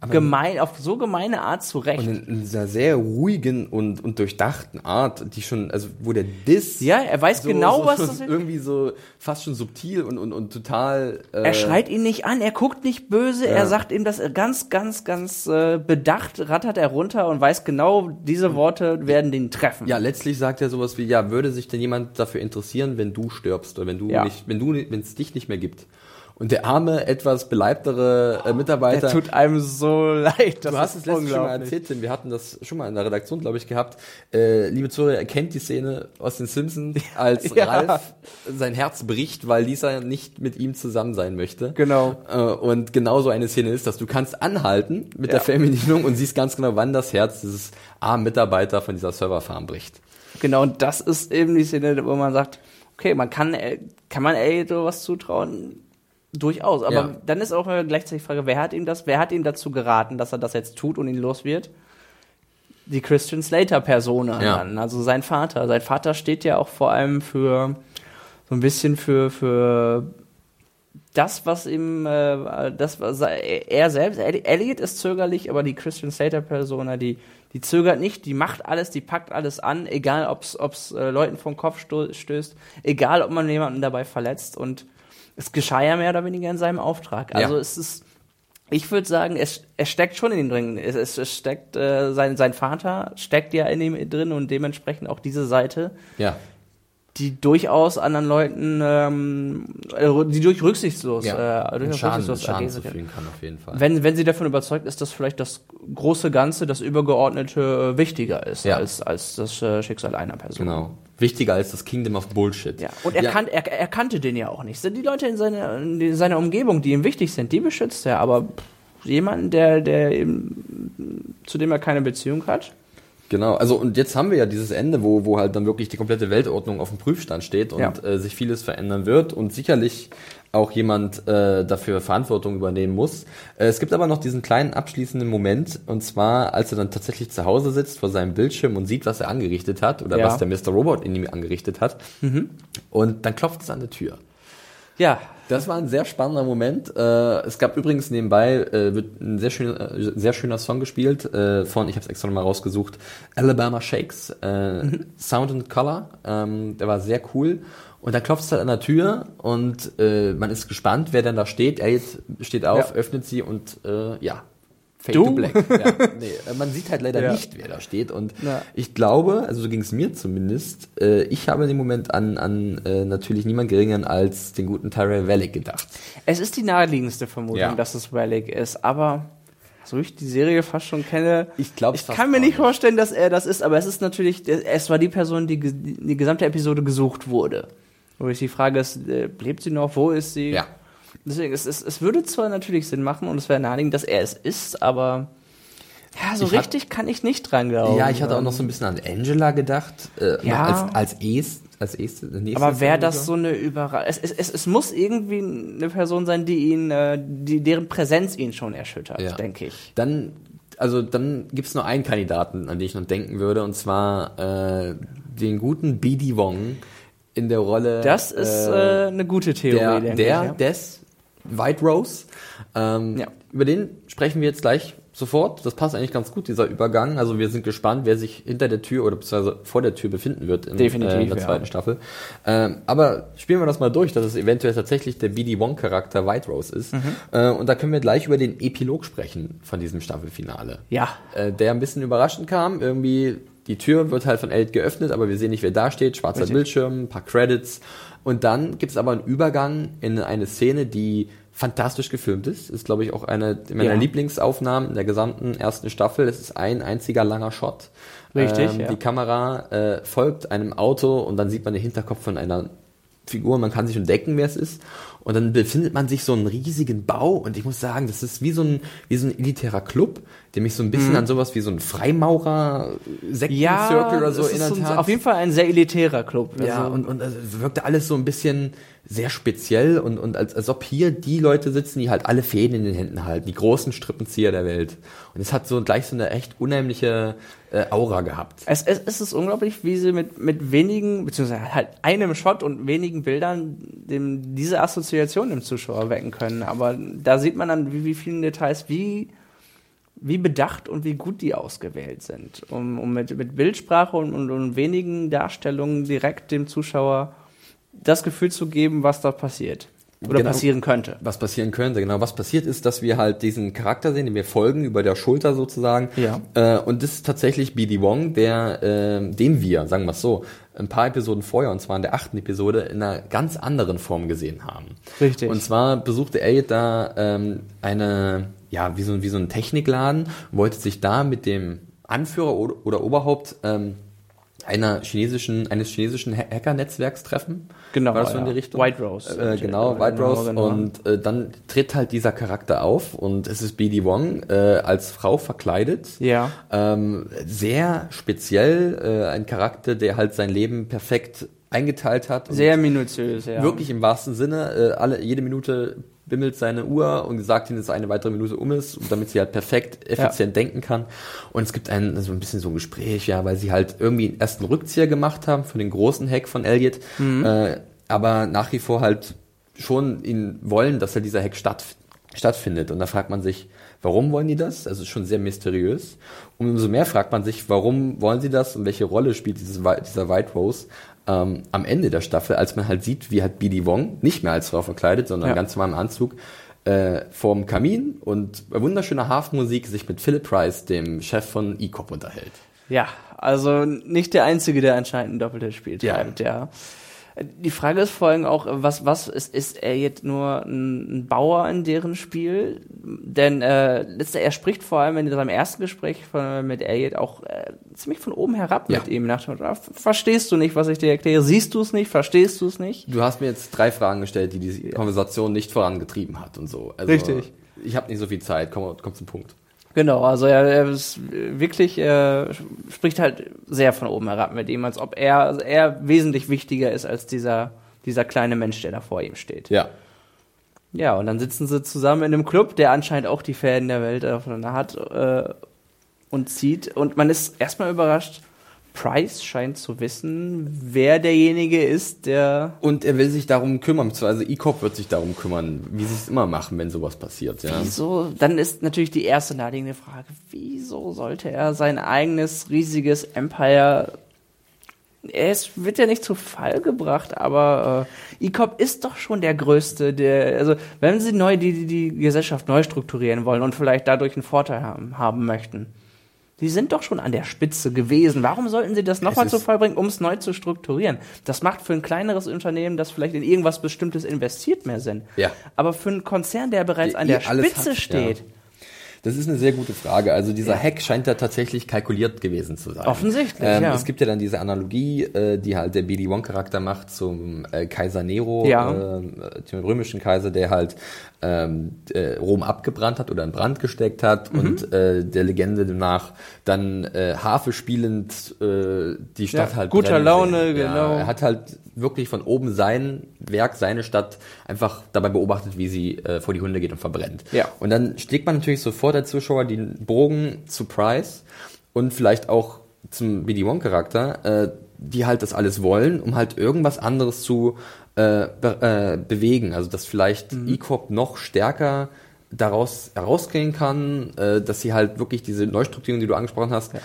aber gemein, auf so gemeine Art zurecht. Und in, dieser sehr ruhigen und, und durchdachten Art, die schon, also wo der Diss. Ja, er weiß so, genau, so, was das ist. Irgendwie so fast schon subtil und, und, und total. Äh, er schreit ihn nicht an, er guckt nicht böse, ja. er sagt ihm das ganz, ganz, ganz äh, bedacht, rattert er runter und weiß genau, diese Worte werden den treffen. Ja, letztlich sagt er sowas wie, ja, würde sich denn jemand dafür interessieren, wenn du stirbst oder wenn du ja. nicht, wenn du, wenn es dich nicht mehr gibt? Und der arme, etwas beleibtere äh, Mitarbeiter. Der tut einem so leid. du hast es letztens schon mal erzählt, denn wir hatten das schon mal in der Redaktion, glaube ich, gehabt. Äh, liebe Zuhörer, er kennt die Szene aus den Simpsons, als (laughs) ja. Ralf sein Herz bricht, weil Lisa nicht mit ihm zusammen sein möchte. Genau. Äh, und genau so eine Szene ist, dass du kannst anhalten mit ja. der Fernbedienung und siehst ganz genau, wann das Herz dieses armen Mitarbeiter von dieser Serverfarm bricht. Genau, und das ist eben die Szene, wo man sagt, okay, man kann, äh, kann man ey sowas zutrauen? Durchaus, aber ja. dann ist auch gleichzeitig die Frage, wer hat ihm das, wer hat ihm dazu geraten, dass er das jetzt tut und ihn los wird? Die Christian Slater-Persona ja. also sein Vater. Sein Vater steht ja auch vor allem für so ein bisschen für, für das, was ihm, äh, das, was er selbst, Elliot ist zögerlich, aber die Christian Slater-Persona, die, die zögert nicht, die macht alles, die packt alles an, egal ob es äh, Leuten vom Kopf stößt, egal ob man jemanden dabei verletzt und es geschah ja mehr oder weniger in seinem Auftrag. Also ja. es ist, ich würde sagen, es, es steckt schon in ihm drin. Es, es, es steckt, äh, sein, sein Vater steckt ja in ihm drin und dementsprechend auch diese Seite. Ja die durchaus anderen Leuten, ähm, äh, die durch rücksichtslos, ja. äh, durch Schaden, rücksichtslos Schaden zufügen kann auf jeden Fall. Wenn, wenn sie davon überzeugt ist, dass vielleicht das große Ganze, das Übergeordnete äh, wichtiger ist ja. als, als das äh, Schicksal einer Person. Genau. Wichtiger als das Kingdom of Bullshit. Ja. Und er, ja. Kan er, er kannte den ja auch nicht. Sind die Leute in seiner, in seiner Umgebung, die ihm wichtig sind, die beschützt er, aber jemanden, der, der eben, zu dem er keine Beziehung hat, Genau, also und jetzt haben wir ja dieses Ende, wo, wo halt dann wirklich die komplette Weltordnung auf dem Prüfstand steht und ja. äh, sich vieles verändern wird und sicherlich auch jemand äh, dafür Verantwortung übernehmen muss. Äh, es gibt aber noch diesen kleinen abschließenden Moment, und zwar, als er dann tatsächlich zu Hause sitzt vor seinem Bildschirm und sieht, was er angerichtet hat oder ja. was der Mr. Robot in ihm angerichtet hat. Mhm. Und dann klopft es an der Tür. Ja, das war ein sehr spannender Moment. Äh, es gab übrigens nebenbei äh, wird ein sehr schöner, äh, sehr schöner Song gespielt von, ich habe es extra nochmal rausgesucht, Alabama Shakes, mhm. Sound and Color. Ähm, der war sehr cool. Und dann klopft es halt an der Tür und man ist gespannt, wer denn da steht. Er jetzt steht auf, ja. öffnet sie und ja, Fade du? to Black. Ja, (laughs) nee, man sieht halt leider ja. nicht, wer da steht. Und ja. ich glaube, also so ging es mir zumindest, äh, ich habe in dem Moment an, an äh, natürlich niemand geringeren als den guten Tyrell Wellick gedacht. Es ist die naheliegendste Vermutung, dass es Wellick ist, aber so ich die Serie fast schon kenne, ich glaube, ich kann mir nicht vorstellen, dass er das ist, aber es ist natürlich, es war die Person, die die gesamte Episode gesucht wurde. Wo ich die Frage ist, äh, lebt sie noch, wo ist sie? Ja. Deswegen, es, es, es würde zwar natürlich Sinn machen und es wäre naheliegend, dass er es ist, aber ja, so ich richtig hat, kann ich nicht dran glauben. Ja, ich hatte auch noch so ein bisschen an Angela gedacht, äh, ja. als, als Es, als es, Aber wäre das so eine Überraschung? Es, es, es, es muss irgendwie eine Person sein, die ihn, äh, die, deren Präsenz ihn schon erschüttert, ja. denke ich. Dann, also dann gibt's nur einen Kandidaten, an den ich noch denken würde, und zwar äh, den guten BD Wong in der Rolle. Das ist äh, äh eine gute Theorie, der, der ich, ja. des White Rose. Ähm, ja. Über den sprechen wir jetzt gleich sofort. Das passt eigentlich ganz gut, dieser Übergang. Also wir sind gespannt, wer sich hinter der Tür oder beziehungsweise vor der Tür befinden wird in, äh, in der zweiten ja. Staffel. Ähm, aber spielen wir das mal durch, dass es eventuell tatsächlich der BD Wong-Charakter White Rose ist. Mhm. Äh, und da können wir gleich über den Epilog sprechen von diesem Staffelfinale. Ja. Äh, der ein bisschen überraschend kam. Irgendwie, die Tür wird halt von Eld geöffnet, aber wir sehen nicht, wer da steht. Schwarzer. Bildschirm, ein paar Credits. Und dann gibt es aber einen Übergang in eine Szene, die fantastisch gefilmt ist. Ist, glaube ich, auch eine meiner ja. Lieblingsaufnahmen in der gesamten ersten Staffel. Es ist ein einziger langer Shot. Richtig. Ähm, ja. Die Kamera äh, folgt einem Auto und dann sieht man den Hinterkopf von einer Figur, man kann sich entdecken, wer es ist. Und dann befindet man sich so einen riesigen Bau und ich muss sagen, das ist wie so ein, wie so ein elitärer Club, der mich so ein bisschen mhm. an sowas wie so ein Freimaurer Sekten ja, oder so erinnert so, hat. Auf jeden Fall ein sehr elitärer Club. Ja, also. und, und also wirkte alles so ein bisschen sehr speziell und, und als, als ob hier die Leute sitzen, die halt alle Fäden in den Händen halten, die großen Strippenzieher der Welt. Und es hat so gleich so eine echt unheimliche äh, Aura gehabt. Es, es, es ist unglaublich, wie sie mit, mit wenigen, beziehungsweise halt einem Shot und wenigen Bildern dem, diese Assoziation im Zuschauer wecken können. Aber da sieht man dann, wie, wie vielen Details, wie wie bedacht und wie gut die ausgewählt sind, um, um mit, mit Bildsprache und, und, und wenigen Darstellungen direkt dem Zuschauer das Gefühl zu geben, was da passiert. Oder genau, passieren könnte. Was passieren könnte, genau. Was passiert ist, dass wir halt diesen Charakter sehen, den wir folgen, über der Schulter sozusagen. Ja. Äh, und das ist tatsächlich BD Wong, der, äh, den wir, sagen wir es so, ein paar Episoden vorher, und zwar in der achten Episode, in einer ganz anderen Form gesehen haben. Richtig. Und zwar besuchte Elliot da ähm, eine, ja, wie so, wie so ein Technikladen, wollte sich da mit dem Anführer oder, Oberhaupt ähm, einer chinesischen, eines chinesischen Hacker-Netzwerks treffen. Genau. War das so in die Richtung? White Rose. Äh, genau, White genau, Rose. Genau. Und äh, dann tritt halt dieser Charakter auf und es ist BD Wong äh, als Frau verkleidet. Ja. Ähm, sehr speziell, äh, ein Charakter, der halt sein Leben perfekt eingeteilt hat. Sehr minutiös, ja. Wirklich im wahrsten Sinne. Äh, alle, jede Minute bimmelt seine Uhr und sagt ihnen, dass eine weitere Minute um ist, damit sie halt perfekt, effizient ja. denken kann. Und es gibt ein, so ein bisschen so ein Gespräch, ja, weil sie halt irgendwie einen ersten Rückzieher gemacht haben für den großen Hack von Elliot, mhm. äh, aber nach wie vor halt schon ihn wollen, dass halt dieser Hack statt, stattfindet. Und da fragt man sich, warum wollen die das? Also ist schon sehr mysteriös. Und umso mehr fragt man sich, warum wollen sie das und welche Rolle spielt dieses, dieser White Rose ähm, am Ende der Staffel, als man halt sieht, wie halt BD Wong, nicht mehr als Frau verkleidet, sondern ja. ganz normal im Anzug, äh, vorm Kamin und bei wunderschöner Hafenmusik sich mit Philip Price, dem Chef von E-Cop, unterhält. Ja, also nicht der Einzige, der anscheinend ein doppeltes Spiel treibt, ja. Ja. Die Frage ist vor allem auch, was, was ist, ist er jetzt nur ein, Bauer in deren Spiel? Denn äh, er spricht vor allem in seinem ersten Gespräch von, mit Elliot auch äh, ziemlich von oben herab ja. mit ihm. Nach, ah, verstehst du nicht, was ich dir erkläre? Siehst du es nicht? Verstehst du es nicht? Du hast mir jetzt drei Fragen gestellt, die die Konversation nicht vorangetrieben hat und so. Also, Richtig. Ich habe nicht so viel Zeit. Komm, komm zum Punkt. Genau, also er, er ist wirklich, er spricht halt sehr von oben herab mit ihm, als ob er, also er wesentlich wichtiger ist als dieser, dieser kleine Mensch, der da vor ihm steht. Ja. Ja, und dann sitzen sie zusammen in einem Club, der anscheinend auch die Fäden der Welt aufeinander hat äh, und zieht. Und man ist erstmal überrascht, Price scheint zu wissen, wer derjenige ist, der. Und er will sich darum kümmern, beziehungsweise E-Cop wird sich darum kümmern, wie sie es immer machen, wenn sowas passiert, ja. Wieso? Dann ist natürlich die erste naheliegende Frage, wieso sollte er sein eigenes riesiges Empire es wird ja nicht zu Fall gebracht, aber äh, E-Cop ist doch schon der größte, der, also wenn sie neu die, die, die Gesellschaft neu strukturieren wollen und vielleicht dadurch einen Vorteil haben, haben möchten, Sie sind doch schon an der Spitze gewesen. Warum sollten Sie das nochmal zu Fall bringen, um es neu zu strukturieren? Das macht für ein kleineres Unternehmen, das vielleicht in irgendwas Bestimmtes investiert, mehr Sinn. Ja. Aber für einen Konzern, der bereits die, an der Spitze hat, steht, ja. Das ist eine sehr gute Frage. Also dieser ja. Hack scheint ja tatsächlich kalkuliert gewesen zu sein. Offensichtlich, ähm, ja. Es gibt ja dann diese Analogie, äh, die halt der BD-1-Charakter macht zum äh, Kaiser Nero, ja. äh, dem römischen Kaiser, der halt ähm, äh, Rom abgebrannt hat oder in Brand gesteckt hat mhm. und äh, der Legende nach dann äh, Harfe spielend äh, die Stadt ja, halt guter Laune, ja, genau. Er hat halt wirklich von oben sein Werk, seine Stadt einfach dabei beobachtet, wie sie äh, vor die Hunde geht und verbrennt. Ja. Und dann schlägt man natürlich sofort der Zuschauer den Bogen zu Price und vielleicht auch zum BD-1-Charakter, äh, die halt das alles wollen, um halt irgendwas anderes zu äh, be äh, bewegen. Also dass vielleicht mhm. E-Corp noch stärker daraus herausgehen kann, äh, dass sie halt wirklich diese Neustrukturierung, die du angesprochen hast, ja.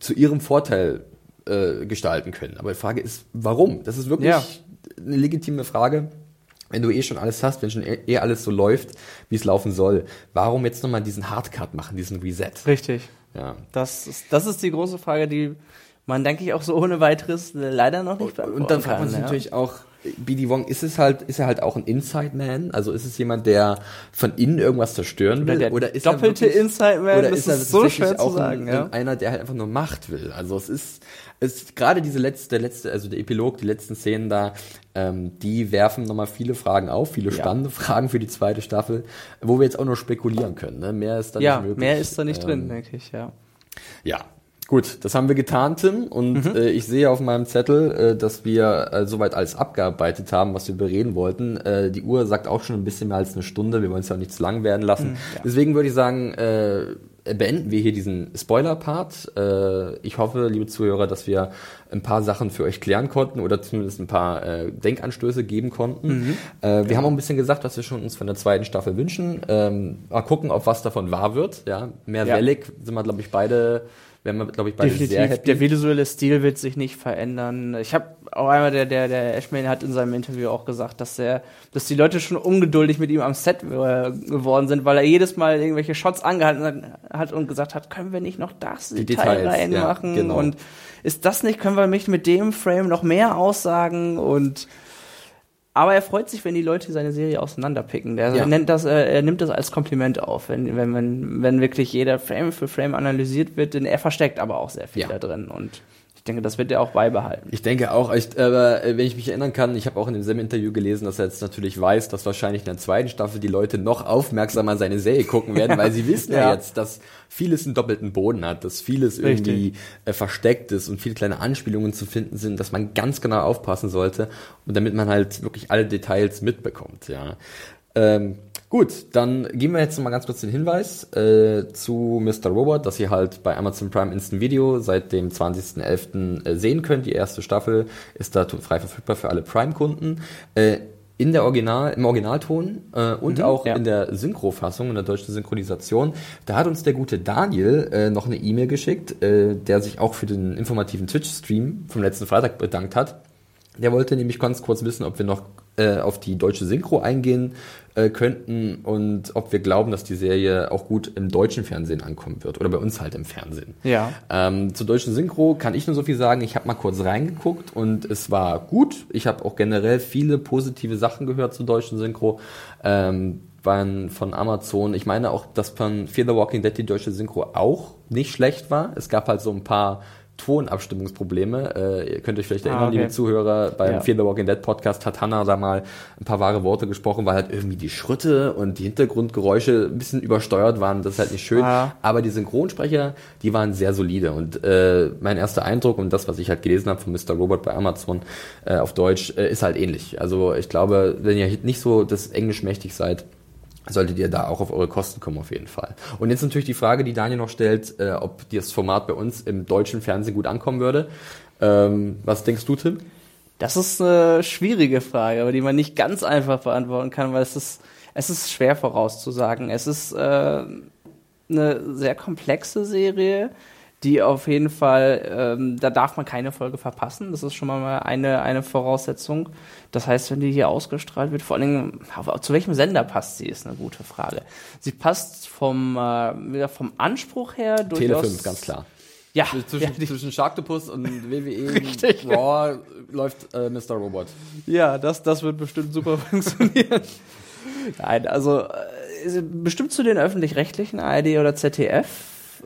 zu ihrem Vorteil äh, gestalten können. Aber die Frage ist, warum? Das ist wirklich ja. eine legitime Frage. Wenn du eh schon alles hast, wenn schon eh, eh alles so läuft, wie es laufen soll, warum jetzt nochmal diesen Hardcut machen, diesen Reset? Richtig. Ja. Das ist, das ist die große Frage, die man, denke ich, auch so ohne weiteres leider noch nicht beantworten Und dann fragt man sich ja. natürlich auch, BD Wong ist es halt, ist er halt auch ein Inside Man? Also ist es jemand, der von innen irgendwas zerstören will? Oder, oder ist doppelte wirklich, Inside Man? Oder das ist er so schwer auch zu sagen. ein, ja. einer, der halt einfach nur Macht will? Also es ist, es gerade diese letzte, der letzte, also der Epilog, die letzten Szenen da, ähm, die werfen nochmal viele Fragen auf, viele spannende Fragen für die zweite Staffel, wo wir jetzt auch nur spekulieren können. Ne? Mehr ist da ja, nicht möglich. mehr ist da nicht Ähm, drin, denke ich, ja. ja, gut, das haben wir getan, Tim. Und Mhm. äh, ich sehe auf meinem Zettel, äh, dass wir äh, soweit alles abgearbeitet haben, was wir bereden wollten. Äh, die Uhr sagt auch schon ein bisschen mehr als eine Stunde. Wir wollen es ja auch nicht zu lang werden lassen. Mhm, Deswegen würde ich sagen, äh, beenden wir hier diesen Spoiler-Part. Äh, ich hoffe, liebe Zuhörer, dass wir ein paar Sachen für euch klären konnten oder zumindest ein paar äh, Denkanstöße geben konnten. Mhm. Äh, wir haben auch ein bisschen gesagt, was wir schon uns von der zweiten Staffel wünschen. Ähm, mal gucken, ob was davon wahr wird. Ja, mehr Ja. Wellig sind wir, glaube ich, beide, wären wir, glaube ich, beide sehr Definitiv, happy. der visuelle Stil wird sich nicht verändern. Ich habe auch einmal, der, der, der Ashman hat in seinem Interview auch gesagt, dass der, dass die Leute schon ungeduldig mit ihm am Set äh, geworden sind, weil er jedes Mal irgendwelche Shots angehalten hat und gesagt hat, können wir nicht noch das Die Detail Details, ja, reinmachen genau. und ist das nicht, können wir mich mit dem Frame noch mehr aussagen und aber er freut sich, wenn die Leute seine Serie auseinanderpicken. Der Ja. nennt das, äh, er nimmt das als Kompliment auf, wenn, wenn, wenn, wenn wirklich jeder Frame für Frame analysiert wird, denn er versteckt aber auch sehr viel Ja. da drin und denke, das wird er auch beibehalten. Ich denke auch, ich, aber äh, wenn ich mich erinnern kann, ich habe auch in demselben Interview gelesen, dass er jetzt natürlich weiß, dass wahrscheinlich in der zweiten Staffel die Leute noch aufmerksamer an seine Serie gucken werden, weil sie (laughs) wissen ja. Ja. jetzt, dass vieles einen doppelten Boden hat, dass vieles Richtig. irgendwie äh, versteckt ist und viele kleine Anspielungen zu finden sind, dass man ganz genau aufpassen sollte und damit man halt wirklich alle Details mitbekommt, ja. Ähm, gut, dann geben wir jetzt noch mal ganz kurz den Hinweis äh, zu Mr. Robot, dass ihr halt bei Amazon Prime Instant Video seit dem 20.11. äh, sehen könnt. Die erste Staffel ist da frei verfügbar für alle Prime-Kunden. Äh, in der Original, im Originalton äh, und auch ja. in der Synchrofassung, in der deutschen Synchronisation. Da hat uns der gute Daniel äh, noch eine E-Mail geschickt, äh, der sich auch für den informativen Twitch-Stream vom letzten Freitag bedankt hat. Der wollte nämlich ganz kurz wissen, ob wir noch äh, auf die deutsche Synchro eingehen äh, könnten und ob wir glauben, dass die Serie auch gut im deutschen Fernsehen ankommen wird oder bei uns halt im Fernsehen. Ja. Ähm, zur deutschen Synchro kann ich nur so viel sagen. Ich habe mal kurz reingeguckt und es war gut. Ich habe auch generell viele positive Sachen gehört zur deutschen Synchro. Ähm, von Amazon. Ich meine auch, dass von Fear the Walking Dead die deutsche Synchro auch nicht schlecht war. Es gab halt so ein paar Tonabstimmungsprobleme. Äh, ihr könnt euch vielleicht erinnern, Ah, okay. liebe Zuhörer, beim Ja. Fear the Walking Dead Podcast hat Hannah da mal ein paar wahre Worte gesprochen, weil halt irgendwie die Schritte und die Hintergrundgeräusche ein bisschen übersteuert waren. Das ist halt nicht schön. Ah. Aber die Synchronsprecher, die waren sehr solide. Und äh, mein erster Eindruck und das, was ich halt gelesen habe von Mr. Robot bei Amazon äh, auf Deutsch, äh, ist halt ähnlich. Also ich glaube, wenn ihr nicht so das Englisch mächtig seid, solltet ihr da auch auf eure Kosten kommen auf jeden Fall. Und jetzt natürlich die Frage, die Daniel noch stellt, äh, ob das Format bei uns im deutschen Fernsehen gut ankommen würde. Ähm, was denkst du, Tim? Das ist eine schwierige Frage, aber die man nicht ganz einfach beantworten kann, weil es ist, es ist schwer vorauszusagen. Es ist äh, eine sehr komplexe Serie, die auf jeden Fall, ähm, da darf man keine Folge verpassen. Das ist schon mal eine, eine Voraussetzung. Das heißt, wenn die hier ausgestrahlt wird, vor allen Dingen, zu welchem Sender passt sie, ist eine gute Frage. Sie passt vom, äh, wieder vom Anspruch her Tele durchaus. 5, ganz klar. Ja, Zwischen, ja, die- zwischen Sharktopus und WWE (laughs) Richtig. Raw läuft äh, Mr. Robot. Ja, das, das wird bestimmt super (laughs) funktionieren. Nein, also äh, bestimmt zu den öffentlich-rechtlichen ARD oder ZDF,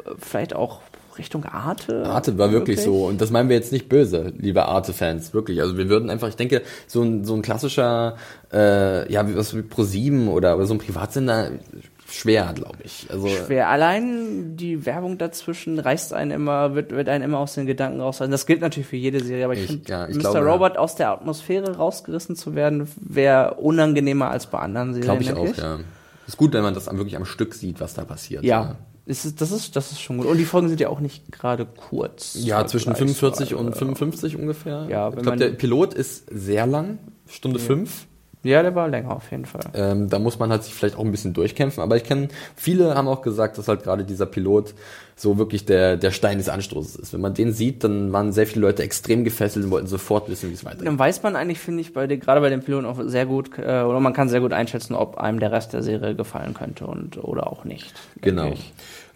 äh, vielleicht auch Richtung Arte. Arte war wirklich so, und das meinen wir jetzt nicht böse, liebe Arte-Fans, wirklich. Also wir würden einfach, ich denke, so ein, so ein klassischer, äh, ja, wie was wie Pro7 oder, oder so ein Privatsender, schwer, glaube ich. Also Schwer. Allein die Werbung dazwischen reißt einen immer, wird, wird einen immer aus den Gedanken raus. Das gilt natürlich für jede Serie, aber ich, Ich- finde, ja, ich Mr. glaube, Robot aus der Atmosphäre rausgerissen zu werden, wäre unangenehmer als bei anderen Serien. glaube ich auch, ja. Ist gut, wenn man das wirklich am Stück sieht, was da passiert. Ja. Es ist, das, ist, das ist schon gut. Und die Folgen sind ja auch nicht gerade kurz. Ja, zwischen 45 vergleichsweise. und 55 ungefähr. Ja, ich glaube, der Pilot ist sehr lang, Stunde fünf. Ja, der war länger auf jeden Fall. Ähm, da muss man halt sich vielleicht auch ein bisschen durchkämpfen. Aber ich kenne, viele haben auch gesagt, dass halt gerade dieser Pilot so wirklich der, der Stein des Anstoßes ist. Wenn man den sieht, dann waren sehr viele Leute extrem gefesselt und wollten sofort wissen, wie es weitergeht. Dann weiß man eigentlich, finde ich, bei den, gerade bei den Piloten auch sehr gut, äh, oder man kann sehr gut einschätzen, ob einem der Rest der Serie gefallen könnte und oder auch nicht. Genau. ich.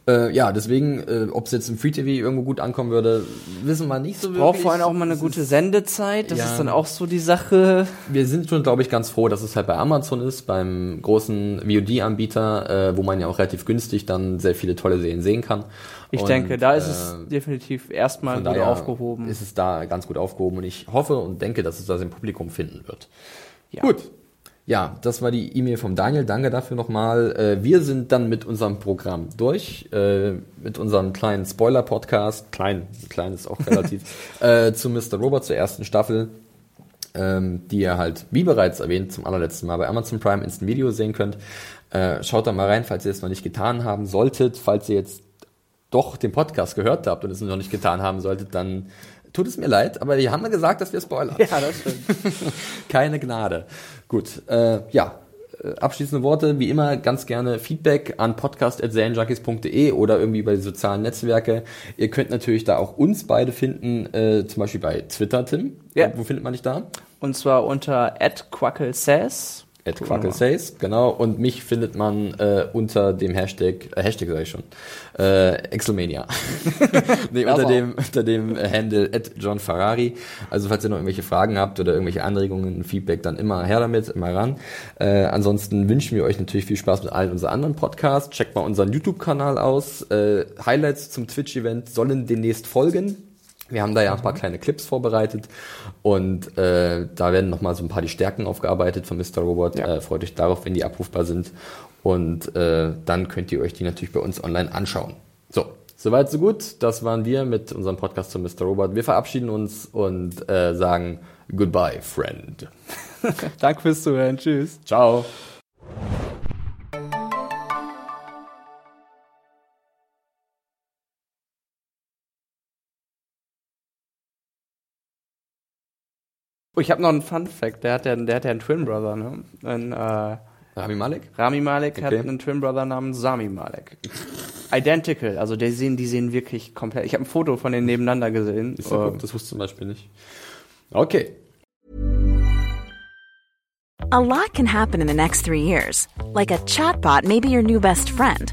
Äh, ja, deswegen, äh, ob es jetzt im Free TV irgendwo gut ankommen würde, wissen wir nicht so wirklich. Braucht vor allem auch mal eine Das gute ist- Sendezeit. Das Ja. ist dann auch so die Sache. Wir sind schon, glaube ich, ganz froh, dass es halt bei Amazon ist, beim großen VOD-Anbieter, äh, wo man ja auch relativ günstig dann sehr viele tolle Serien sehen kann. Ich Und, denke, da ist äh, es definitiv erstmal gut aufgehoben. ist es da ganz gut aufgehoben und ich hoffe und denke, dass es das im Publikum finden wird. Ja. Gut. Ja, das war die E-Mail vom Daniel. Danke dafür nochmal. Äh, wir sind dann mit unserem Programm durch, äh, mit unserem kleinen Spoiler-Podcast, klein, klein ist auch relativ, (laughs) äh, zu Mr. Robot zur ersten Staffel, ähm, die ihr halt, wie bereits erwähnt, zum allerletzten Mal bei Amazon Prime Instant Video sehen könnt. Schaut da mal rein, falls ihr es noch nicht getan haben solltet. Falls ihr jetzt doch den Podcast gehört habt und es noch nicht getan haben solltet, dann tut es mir leid, aber wir haben ja gesagt, dass wir spoilern. Ja, das stimmt. (laughs) Keine Gnade. Gut, äh, ja. äh, Abschließende Worte, wie immer, ganz gerne Feedback an podcast.serienjunkies.de oder irgendwie über die sozialen Netzwerke. Ihr könnt natürlich da auch uns beide finden, äh, zum Beispiel bei Twitter, Tim. Ja. Wo findet man dich da? Und zwar unter @quacklesays. At Quackle Says, genau. Und mich findet man äh, unter dem Hashtag, äh, Hashtag sag ich schon, äh, Excelmania. (laughs) nee, unter dem, unter dem Handle at John Ferrari. Also falls ihr noch irgendwelche Fragen habt oder irgendwelche Anregungen, Feedback, dann immer her damit, immer ran. Äh, ansonsten wünschen wir euch natürlich viel Spaß mit allen unseren anderen Podcasts. Checkt mal unseren YouTube-Kanal aus. Äh, Highlights zum Twitch-Event sollen demnächst folgen. Wir haben da ja ein paar kleine Clips vorbereitet und äh, da werden nochmal so ein paar die Stärken aufgearbeitet von Mr. Robot. Ja. Äh, freut euch darauf, wenn die abrufbar sind. Und äh, dann könnt ihr euch die natürlich bei uns online anschauen. So, soweit so gut. Das waren wir mit unserem Podcast zu Mr. Robot. Wir verabschieden uns und äh, sagen Goodbye, Friend. (laughs) Danke fürs Zuhören. Tschüss. Ciao. Ich habe noch einen Fun Fact. Der hat ja, der hat ja einen Twin Brother, ne? Ein, äh, Rami Malek? Rami Malek hat Okay. einen Twin Brother namens Sami Malek. Identical, also die sehen, die sehen wirklich komplett. Ich habe ein Foto von denen nebeneinander gesehen. Ist ja gut, das wusste ich zum Beispiel nicht. Okay. A lot can happen in the next three years. Like a chatbot may be your new best friend.